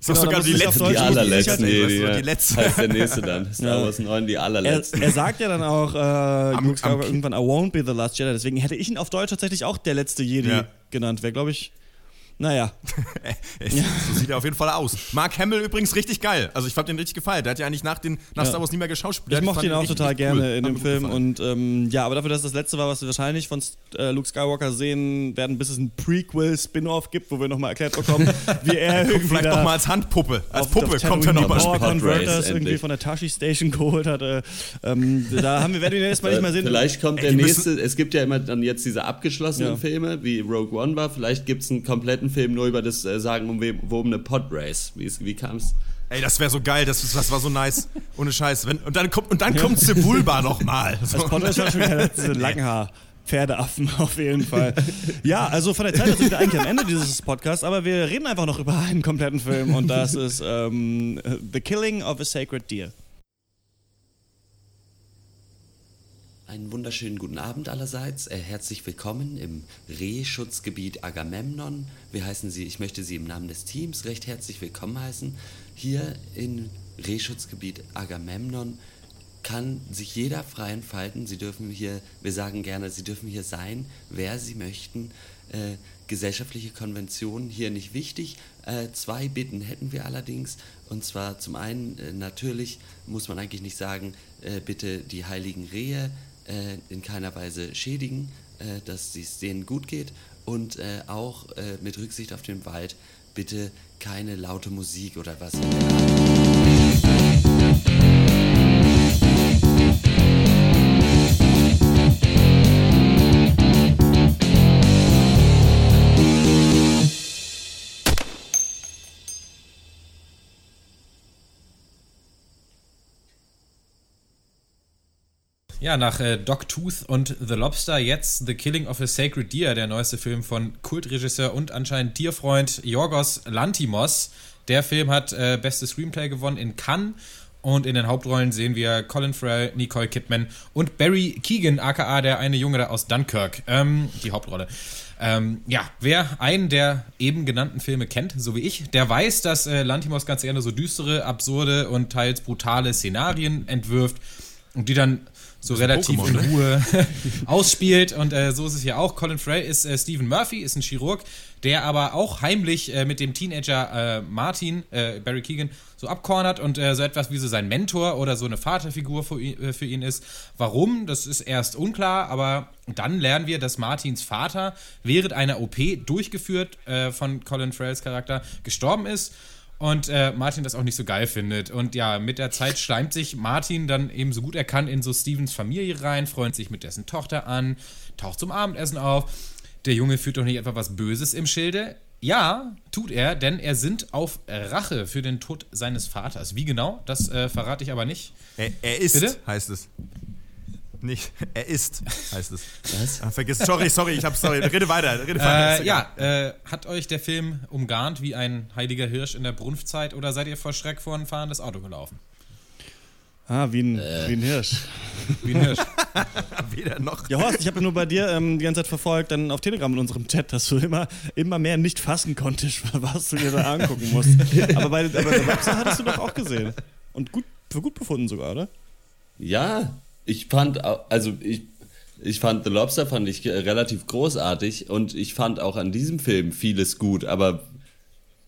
Sagst Genau, sogar die auf Die allerletzten die, Jedi. die, ja. die <laughs> letzten. Heißt der nächste dann. Star. Wars 9, die Er, allerletzten. er sagt ja dann auch, äh, Luke Skywalker am- irgendwann, I won't be the last Jedi. Deswegen hätte ich ihn auf Deutsch tatsächlich auch der letzte Jedi Ja. genannt. Wäre, glaube ich, naja. <laughs> So sieht er auf jeden Fall aus. Mark Hamill übrigens richtig geil. Also ich fand den richtig gefallen. Der hat ja eigentlich nach, den, nach Ja. Star Wars nie mehr geschauspielt. Ich mochte ihn auch total gerne in dem Film Und und ähm, ja, aber dafür, dass das letzte war, was wir wahrscheinlich von äh, Luke Skywalker sehen werden, bis es ein Prequel-Spin-Off gibt, wo wir nochmal erklärt bekommen, <laughs> wie er irgendwie vielleicht da noch mal als Handpuppe. Als auf- Puppe auf kommt er Tatooine noch mal die Power Converters irgendwie endlich. von der Tashi Station geholt hat. Äh, ähm, da haben wir, werden wir ihn erstmal nicht mehr sehen. Vielleicht kommt der die müssen- nächste, es gibt ja immer dann jetzt diese abgeschlossenen Ja. Filme, wie Rogue One war, vielleicht gibt es einen kompletten Film nur über das äh, sagenumwobene Podrace. Wie, wie kam's? Ey, das wäre so geil, das, das war so nice. <laughs> Ohne Scheiß. Wenn, und dann kommt, und dann kommt Sebulba <laughs> nochmal. So. Podcast war schon wieder diese Langhaar. Pferdeaffen <laughs> auf jeden Fall. Ja, also von der Zeit sind wir eigentlich am Ende dieses Podcasts, aber wir reden einfach noch über einen kompletten Film und das ist ähm, The Killing of a Sacred Deer. Einen wunderschönen guten Abend allerseits. Äh, herzlich willkommen im Rehschutzgebiet Agamemnon. Wir heißen Sie, ich möchte Sie im Namen des Teams recht herzlich willkommen heißen. Hier im Rehschutzgebiet Agamemnon kann sich jeder frei entfalten. Sie dürfen hier, wir sagen gerne, Sie dürfen hier sein, wer Sie möchten. Äh, gesellschaftliche Konventionen hier nicht wichtig. Äh, zwei Bitten hätten wir allerdings. Und zwar zum einen, äh, natürlich muss man eigentlich nicht sagen, äh, bitte die heiligen Rehe in keiner Weise schädigen, äh, dass es denen gut geht. Und äh, auch äh, mit Rücksicht auf den Wald, bitte keine laute Musik oder was. Ja, nach äh, Dogtooth und The Lobster jetzt The Killing of a Sacred Deer, der neueste Film von Kultregisseur und anscheinend Tierfreund Yorgos Lantimos. Der Film hat äh, beste Screenplay gewonnen in Cannes und in den Hauptrollen sehen wir Colin Farrell, Nicole Kidman und Barry Keegan, aka der eine Junge da aus Dunkirk, ähm, die Hauptrolle. Ähm, ja, wer einen der eben genannten Filme kennt, so wie ich, der weiß, dass äh, Lantimos ganz gerne so düstere, absurde und teils brutale Szenarien entwirft und die dann so relativ Pokémon, in ne? Ruhe <laughs> ausspielt. Und äh, so ist es hier auch. Colin Farrell ist äh, Stephen Murphy, ist ein Chirurg, der aber auch heimlich äh, mit dem Teenager äh, Martin, äh, Barry Keegan, so abcornert und äh, so etwas wie so sein Mentor oder so eine Vaterfigur für ihn, für ihn ist. Warum? Das ist erst unklar, aber dann lernen wir, dass Martins Vater während einer OP durchgeführt von Colin Farrells Charakter gestorben ist und äh, Martin das auch nicht so geil findet. Und ja, mit der Zeit <laughs> schleimt sich Martin dann eben so gut er kann in so Stevens Familie rein, freut sich mit dessen Tochter an, taucht zum Abendessen auf. Der Junge führt doch nicht etwa was Böses im Schilde. Ja, tut er, denn er sind auf Rache für den Tod seines Vaters. Wie genau? Das äh, verrate ich aber nicht. Er, er ist, Bitte? heißt es. Nicht, er ist, heißt es. Was? Ah, vergiss, sorry, sorry, ich hab, sorry, rede weiter, rede weiter. Äh, ja, äh, hat euch der Film umgarnt wie ein heiliger Hirsch in der Brunftzeit oder seid ihr vor Schreck vor ein fahrendes Auto gelaufen? Ah, wie ein, wie ein Hirsch. Wie ein Hirsch. <laughs> Weder noch. Ja, Horst, ich habe nur bei dir ähm, die ganze Zeit verfolgt, dann auf Telegram in unserem Chat, dass du immer, immer mehr nicht fassen konntest, <laughs> was du dir da angucken musst. Aber bei, aber bei Webster hattest du doch auch gesehen. Und gut, für gut befunden sogar, oder? Ja, ich fand, also ich, ich fand The Lobster fand ich äh, relativ großartig und ich fand auch an diesem Film vieles gut, aber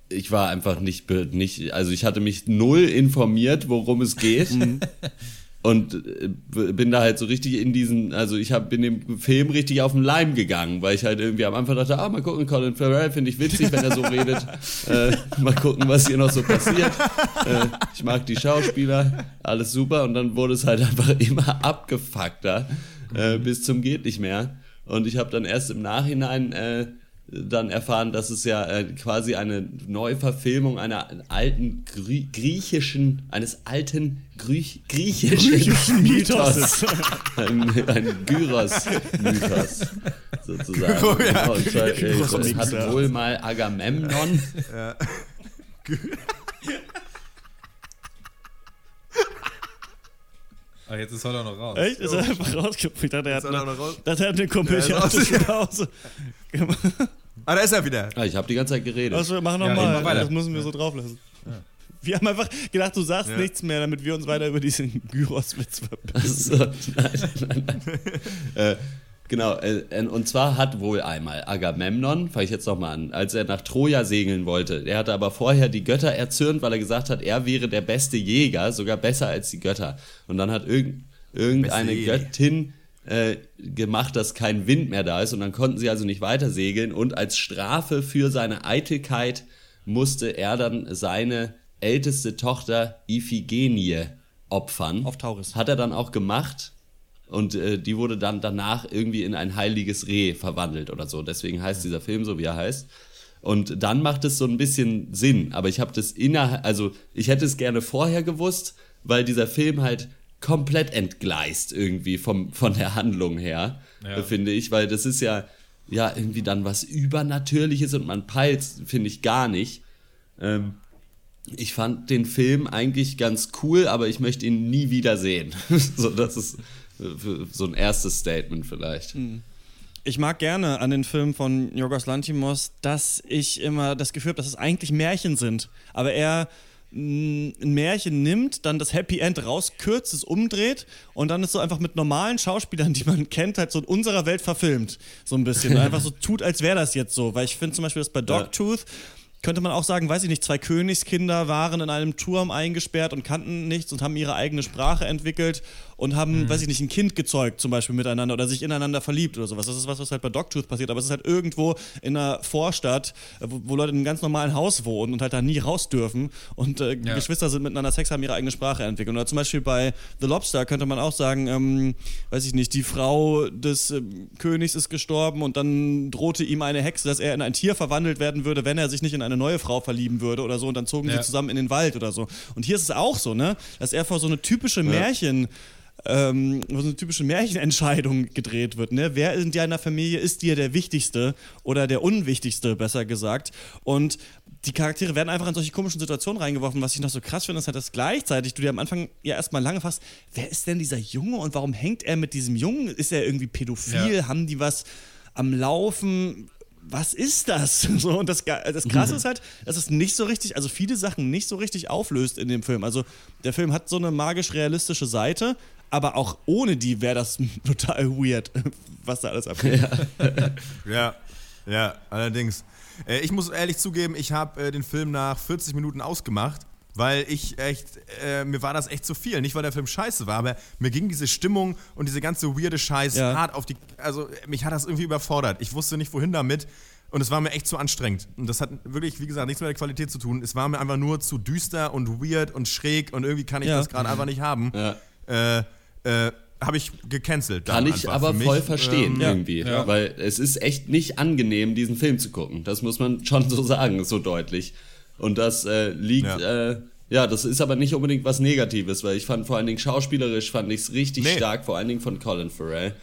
ich war einfach nicht, nicht also ich hatte mich null informiert, worum es geht. <laughs> Und äh, bin da halt so richtig in diesen, also ich hab, bin dem Film richtig auf den Leim gegangen, weil ich halt irgendwie am Anfang dachte, ah, mal gucken, Colin Farrell finde ich witzig, wenn er so redet. <laughs> Äh, mal gucken, was hier noch so passiert. Äh, ich mag die Schauspieler, alles super. Und dann wurde es halt einfach <laughs> immer abgefuckter äh, bis zum geht nicht mehr. Und ich habe dann erst im Nachhinein äh, dann erfahren, dass es ja äh, quasi eine Neuverfilmung einer alten Grie griechischen, eines alten Griech griechischen <laughs> Mythos, ist. ein, ein Gyros-Mythos sozusagen. Gyro, ja, Genau, und zwar, äh, Gyros-Mix, hat ja. wohl mal Agamemnon Ah, jetzt ist heute auch noch raus. Echt? Ist er einfach rausgekommen? Ich dachte, er hat er eine, auch noch raus? dachte, er hat eine Ja, komödiantische raus. Pause gemacht. Ah, da ist er wieder. Ah, ich habe die ganze Zeit geredet. Machen Ja, nochmal. mal weiter. das müssen wir so drauf lassen. Wir haben einfach gedacht, du sagst Ja. nichts mehr, damit wir uns weiter über diesen Gyros-Witz verbinden. So, nein, nein, nein. <laughs> äh, genau, äh, äh, und zwar hat wohl einmal Agamemnon, fange ich jetzt nochmal an, als er nach Troja segeln wollte, der hatte aber vorher die Götter erzürnt, weil er gesagt hat, er wäre der beste Jäger, sogar besser als die Götter. Und dann hat irgend, irgendeine. Göttin äh, gemacht, dass kein Wind mehr da ist und dann konnten sie also nicht weiter segeln und als Strafe für seine Eitelkeit musste er dann seine älteste Tochter Iphigenie opfern. Auf Tauris. Hat er dann auch gemacht und äh, die wurde dann danach irgendwie in ein heiliges Reh verwandelt oder so. Deswegen heißt dieser Film so, wie er heißt. Und dann macht es so ein bisschen Sinn. Aber ich habe das innerhalb, also ich hätte es gerne vorher gewusst, weil dieser Film halt komplett entgleist irgendwie vom, von der Handlung her, Ja. finde ich, weil das ist ja, ja irgendwie dann was Übernatürliches und man peilt, finde ich, gar nicht. Ähm, ich fand den Film eigentlich ganz cool, aber ich möchte ihn nie wieder sehen. <laughs> so, das ist äh, so ein erstes Statement vielleicht. Ich mag gerne an den Filmen von Yorgos Lantimos, dass ich immer das Gefühl habe, dass es eigentlich Märchen sind. Aber er ein Märchen nimmt, dann das Happy End rauskürzt, es umdreht und dann ist so einfach mit normalen Schauspielern, die man kennt, halt so in unserer Welt verfilmt. So ein bisschen. <laughs> einfach so tut, als wäre das jetzt so. Weil ich finde zum Beispiel, dass bei Dogtooth könnte man auch sagen, weiß ich nicht, zwei Königskinder waren in einem Turm eingesperrt und kannten nichts und haben ihre eigene Sprache entwickelt und haben, weiß ich nicht, ein Kind gezeugt zum Beispiel miteinander oder sich ineinander verliebt oder sowas. Das ist was, was halt bei Dogtooth passiert, aber es ist halt irgendwo in einer Vorstadt, äh, wo, wo Leute in einem ganz normalen Haus wohnen und halt da nie raus dürfen und äh, Ja. Geschwister sind miteinander Sex, haben ihre eigene Sprache entwickelt. Oder zum Beispiel bei The Lobster könnte man auch sagen, ähm, weiß ich nicht, die Frau des ähm, Königs ist gestorben und dann drohte ihm eine Hexe, dass er in ein Tier verwandelt werden würde, wenn er sich nicht in eine neue Frau verlieben würde oder so. Und dann zogen Ja. sie zusammen in den Wald oder so. Und hier ist es auch so, ne? Dass er vor so eine typische Märchen. Ähm, wo so eine typische Märchenentscheidung gedreht wird. Ne? Wer in deiner Familie ist dir der Wichtigste oder der Unwichtigste, besser gesagt. Und die Charaktere werden einfach in solche komischen Situationen reingeworfen. Was ich noch so krass finde, ist halt, dass gleichzeitig du dir am Anfang ja erstmal lange fasst, wer ist denn dieser Junge und warum hängt er mit diesem Jungen? Ist er irgendwie pädophil? Ja. Haben die was am Laufen? Was ist das? <laughs> So, und das, Ge- das Krasse <laughs> ist halt, dass es nicht so richtig, also viele Sachen nicht so richtig auflöst in dem Film. Also der Film hat so eine magisch-realistische Seite, aber auch ohne die wäre das <laughs> total weird, was da alles abgeht. <laughs> Ja, ja, allerdings. Äh, ich muss ehrlich zugeben, ich habe äh, den Film nach 40 Minuten ausgemacht, weil ich echt, äh, mir war das echt zu viel. Nicht, weil der Film scheiße war, aber mir ging diese Stimmung und diese ganze weirde Scheiß Ja. hart auf die, also mich hat das irgendwie überfordert. Ich wusste nicht, wohin damit. Und es war mir echt zu anstrengend. Und das hat wirklich, wie gesagt, nichts mit der Qualität zu tun. Es war mir einfach nur zu düster und weird und schräg und irgendwie kann ich Ja. das gerade einfach nicht haben. Ja. Äh, äh, habe ich gecancelt. Kann ich aber mich. voll verstehen Ähm, irgendwie. Ja. Weil es ist echt nicht angenehm, diesen Film zu gucken. Das muss man schon so sagen, so deutlich. Und das äh, liegt, ja. Äh, ja, das ist aber nicht unbedingt was Negatives, weil ich fand vor allen Dingen schauspielerisch fand ich es richtig Nee. stark, vor allen Dingen von Colin Farrell.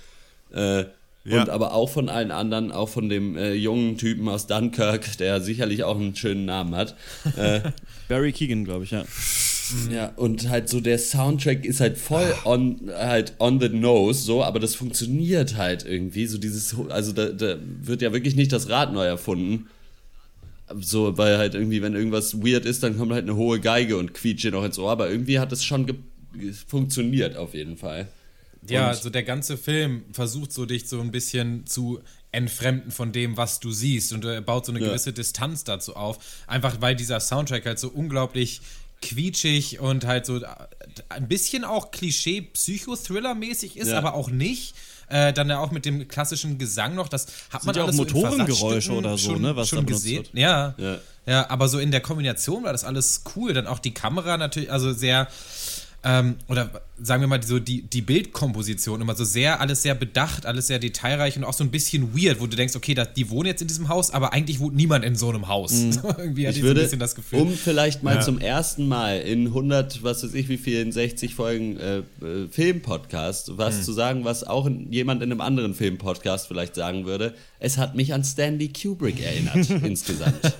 Äh, Ja. Und aber auch von allen anderen, auch von dem äh, jungen Typen aus Dunkirk, der sicherlich auch einen schönen Namen hat. Äh, <laughs> Barry Keegan, glaube ich, ja. Ja, und halt so der Soundtrack ist halt voll on, halt on the nose, so, aber das funktioniert halt irgendwie. So dieses, also da, da wird ja wirklich nicht das Rad neu erfunden. So, weil halt irgendwie, wenn irgendwas weird ist, dann kommt halt eine hohe Geige und quietscht dir noch ins Ohr, aber irgendwie hat es schon funktioniert auf jeden Fall. Ja, Und- also der ganze Film versucht so dich so ein bisschen zu entfremden von dem, was du siehst und er baut so eine Ja. gewisse Distanz dazu auf. Einfach weil dieser Soundtrack halt so unglaublich quietschig und halt so ein bisschen auch Klischee-Psychothriller-mäßig ist, Ja. aber auch nicht. Äh, dann ja auch mit dem klassischen Gesang noch, das hat man ja auch so Motorengeräusche Versatzstücken oder so, schon, ne, was schon gesehen. wird. Ja. Ja. ja, aber so in der Kombination war das alles cool. Dann auch die Kamera natürlich, also sehr ähm, oder sagen wir mal so die, die Bildkomposition immer so sehr, alles sehr bedacht, alles sehr detailreich und auch so ein bisschen weird, wo du denkst, okay, da, die wohnen jetzt in diesem Haus, aber eigentlich wohnt niemand in so einem Haus. <laughs> So, irgendwie hatte Ich ich so ein würde, bisschen das Gefühl. um vielleicht mal zum ersten Mal in 100, was weiß ich, wie vielen 60 Folgen äh, äh, Filmpodcast, was zu sagen, was auch in, jemand in einem anderen Filmpodcast vielleicht sagen würde. Es hat mich an Stanley Kubrick erinnert, <laughs> insgesamt.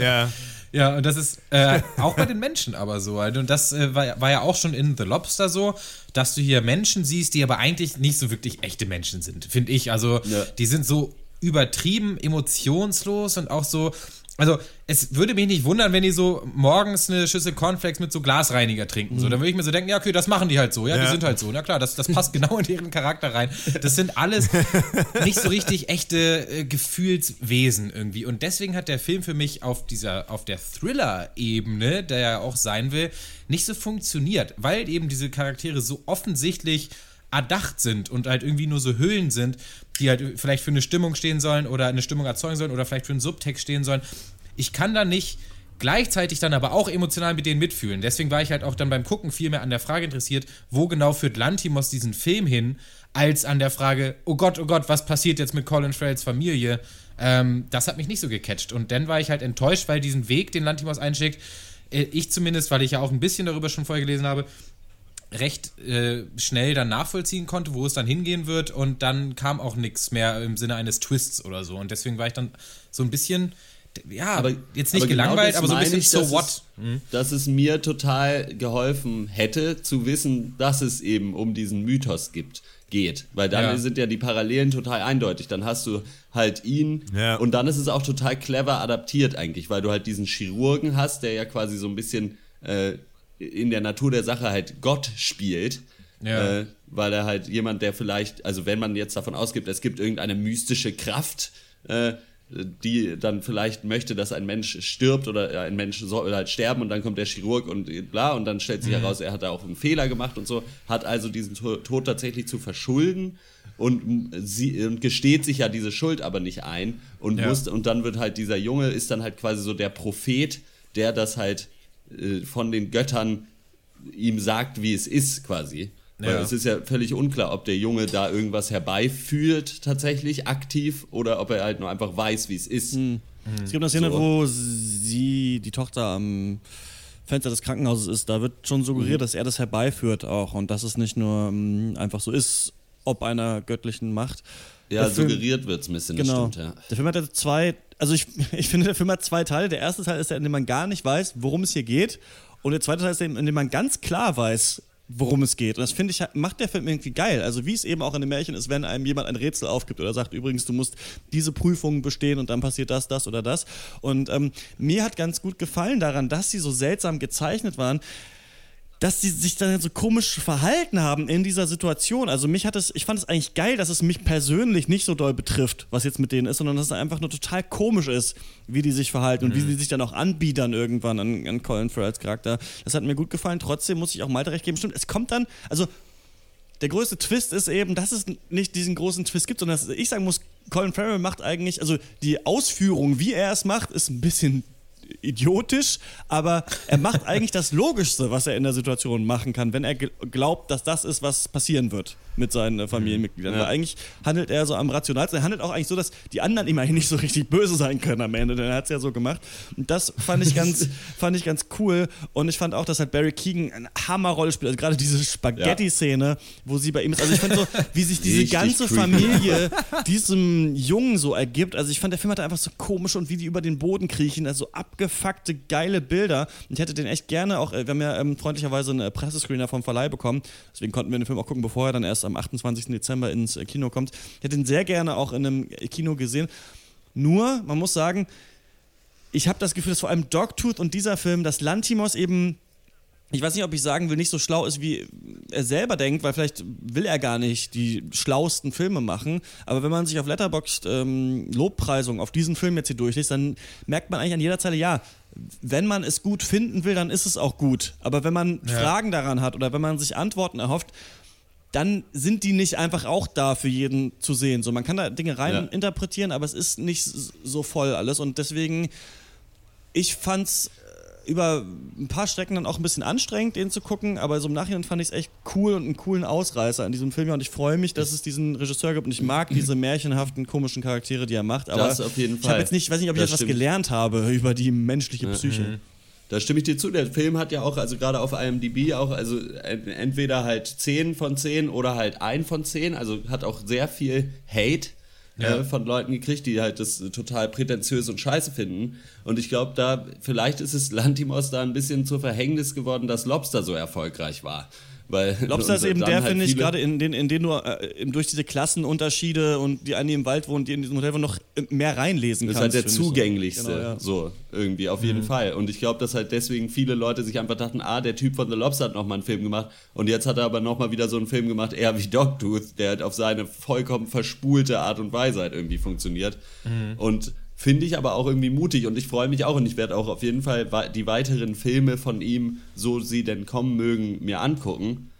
Ja. Ja, und das ist äh, <laughs> auch bei den Menschen aber so. halt. Und das äh, war, war ja auch schon in The Lobster so, dass du hier Menschen siehst, die aber eigentlich nicht so wirklich echte Menschen sind, finde ich. Also Ja. die sind so übertrieben emotionslos und auch so. Also, es würde mich nicht wundern, wenn die so morgens eine Schüssel Cornflakes mit so Glasreiniger trinken. So, dann würde ich mir so denken, ja, okay, das machen die halt so. Ja, die Ja. sind halt so. Na klar, das, das passt <laughs> genau in deren Charakter rein. Das sind alles nicht so richtig echte äh, Gefühlswesen irgendwie. Und deswegen hat der Film für mich auf dieser, auf der Thriller-Ebene, der ja auch sein will, nicht so funktioniert, weil eben diese Charaktere so offensichtlich erdacht sind und halt irgendwie nur so Hüllen sind, die halt vielleicht für eine Stimmung stehen sollen oder eine Stimmung erzeugen sollen oder vielleicht für einen Subtext stehen sollen. Ich kann da nicht gleichzeitig dann aber auch emotional mit denen mitfühlen. Deswegen war ich halt auch dann beim Gucken viel mehr an der Frage interessiert, wo genau führt Lantimos diesen Film hin, als an der Frage, oh Gott, oh Gott, was passiert jetzt mit Colin Farrells Familie? Ähm, das hat mich nicht so gecatcht. Und dann war ich halt enttäuscht, weil diesen Weg, den Lantimos einschlägt, äh, ich zumindest, weil ich ja auch ein bisschen darüber schon vorher gelesen habe, recht äh, schnell dann nachvollziehen konnte, wo es dann hingehen wird. Und dann kam auch nichts mehr im Sinne eines Twists oder so. Und deswegen war ich dann so ein bisschen, ja, Aber- jetzt nicht aber genau gelangweilt, das aber so ein bisschen ich, so dass what. Hm? Es, dass es mir total geholfen hätte, zu wissen, dass es eben um diesen Mythos gibt, geht. Weil dann Ja. sind ja die Parallelen total eindeutig. Dann hast du halt ihn Ja. und dann ist es auch total clever adaptiert eigentlich, weil du halt diesen Chirurgen hast, der ja quasi so ein bisschen äh, in der Natur der Sache halt Gott spielt. Ja. Äh, weil er halt jemand, der vielleicht, also wenn man jetzt davon ausgibt, es gibt irgendeine mystische Kraft, äh, die dann vielleicht möchte, dass ein Mensch stirbt oder ein Mensch soll halt sterben und dann kommt der Chirurg und bla und dann stellt sich heraus, er hat da auch einen Fehler gemacht und so, hat also diesen To- Tod tatsächlich zu verschulden und, sie, und gesteht sich ja diese Schuld aber nicht ein und Ja. muss und dann wird halt dieser Junge ist dann halt quasi so der Prophet, der das halt äh, von den Göttern ihm sagt, wie es ist quasi. Weil Ja. es ist ja völlig unklar, ob der Junge da irgendwas herbeiführt, tatsächlich aktiv, oder ob er halt nur einfach weiß, wie es ist. Es gibt eine Szene, So. wo sie, die Tochter am Fenster des Krankenhauses ist. Da wird schon suggeriert, dass er das herbeiführt auch und dass es nicht nur ähm, einfach so ist, ob einer göttlichen Macht. Ja, Der Film- suggeriert wird es ein bisschen, Genau. das stimmt, ja. Der Film hat ja zwei, also ich, <laughs> ich finde, der Film hat zwei Teile. Der erste Teil ist der, in dem man gar nicht weiß, worum es hier geht. Und der zweite Teil ist der, in dem man ganz klar weiß, worum es geht. Und das finde ich, macht der Film irgendwie geil. Also wie es eben auch in den Märchen ist, wenn einem jemand ein Rätsel aufgibt oder sagt, übrigens, du musst diese Prüfung bestehen und dann passiert das, das oder das. Und ähm, mir hat ganz gut gefallen daran, dass sie so seltsam gezeichnet waren, dass sie sich dann so komisch verhalten haben in dieser Situation. Also mich hat es, ich fand es eigentlich geil, dass es mich persönlich nicht so doll betrifft, was jetzt mit denen ist, sondern dass es einfach nur total komisch ist, wie die sich verhalten und wie sie sich dann auch anbiedern irgendwann an, an Colin Farrells Charakter. Das hat mir gut gefallen. Trotzdem muss ich auch Malte recht geben. Stimmt, es kommt dann, also der größte Twist ist eben, dass es nicht diesen großen Twist gibt, sondern dass ich sagen muss, Colin Farrell macht eigentlich, also die Ausführung, wie er es macht, ist ein bisschen idiotisch, aber er macht eigentlich das Logischste, was er in der Situation machen kann, wenn er gl- glaubt, dass das ist, was passieren wird mit seinen äh, Familienmitgliedern. Ja. Weil eigentlich handelt er so am rationalsten. Er handelt auch eigentlich so, dass die anderen ihm eigentlich nicht so richtig böse sein können am Ende, denn er hat es ja so gemacht. Und das fand ich ganz, <laughs> fand ich ganz cool. Und ich fand auch, dass halt Barry Keegan eine Hammerrolle spielt. Also gerade diese Spaghetti-Szene, wo sie bei ihm ist. Also ich fand so, wie sich diese Richtig ganze creepy. Familie <laughs> diesem Jungen so ergibt. Also ich fand, der Film hatte einfach so komisch und wie die über den Boden kriechen, also abgefuckte, geile Bilder. Und ich hätte den echt gerne auch, äh, wir haben ja ähm, freundlicherweise einen äh, Pressescreener vom Verleih bekommen, deswegen konnten wir den Film auch gucken, bevor er dann erst am 28. Dezember ins äh, Kino kommt. Ich hätte ihn sehr gerne auch in einem äh, Kino gesehen. Nur, man muss sagen, ich habe das Gefühl, dass vor allem Dogtooth und dieser Film, dass Lantimos eben ich weiß nicht, ob ich sagen will, nicht so schlau ist, wie er selber denkt, weil vielleicht will er gar nicht die schlauesten Filme machen. Aber wenn man sich auf Letterboxd ähm, Lobpreisungen auf diesen Film jetzt hier durchliest, dann merkt man eigentlich an jeder Zeile, ja, wenn man es gut finden will, dann ist es auch gut. Aber wenn man Ja. Fragen daran hat oder wenn man sich Antworten erhofft, dann sind die nicht einfach auch da für jeden zu sehen. So, man kann da Dinge rein Ja. interpretieren, aber es ist nicht so voll alles. Und deswegen, ich fand's äh, über ein paar Strecken dann auch ein bisschen anstrengend, den zu gucken, aber so im Nachhinein fand ich es echt cool und einen coolen Ausreißer in diesem Film. Und ich freue mich, dass es diesen Regisseur gibt und ich mag <clears throat> diese märchenhaften, komischen Charaktere, die er macht. Aber Das auf jeden ich habe Fall. jetzt nicht, weiß nicht, ob ich Das jetzt was stimmt. gelernt habe über die menschliche Psyche. Da stimme ich dir zu. Der Film hat ja auch, also gerade auf IMDb auch, also en- entweder halt 10 von 10 oder halt 1 von 10. Also hat auch sehr viel Hate Ja. äh, von Leuten gekriegt, die halt das äh, total prätentiös und scheiße finden. Und ich glaube, da, vielleicht ist es Lantimos da ein bisschen zur Verhängnis geworden, dass Lobster so erfolgreich war. Weil, <laughs> Lobster ist eben der, halt finde ich, gerade in den, in den du äh, durch diese Klassenunterschiede und die eine im Wald wohnt, die in diesem Hotel wohnen, noch äh, mehr reinlesen Das ist kannst. halt der ich so. zugänglichste, Genau, ja. so irgendwie, auf jeden Fall. Und ich glaube, dass halt deswegen viele Leute sich einfach dachten, ah, der Typ von The Lobster hat nochmal einen Film gemacht und jetzt hat er aber nochmal wieder so einen Film gemacht, eher wie Dogtooth, der halt auf seine vollkommen verspulte Art und Weise halt irgendwie funktioniert. Und finde ich aber auch irgendwie mutig und ich freue mich auch und ich werde auch auf jeden Fall die weiteren Filme von ihm, so sie denn kommen mögen, mir angucken.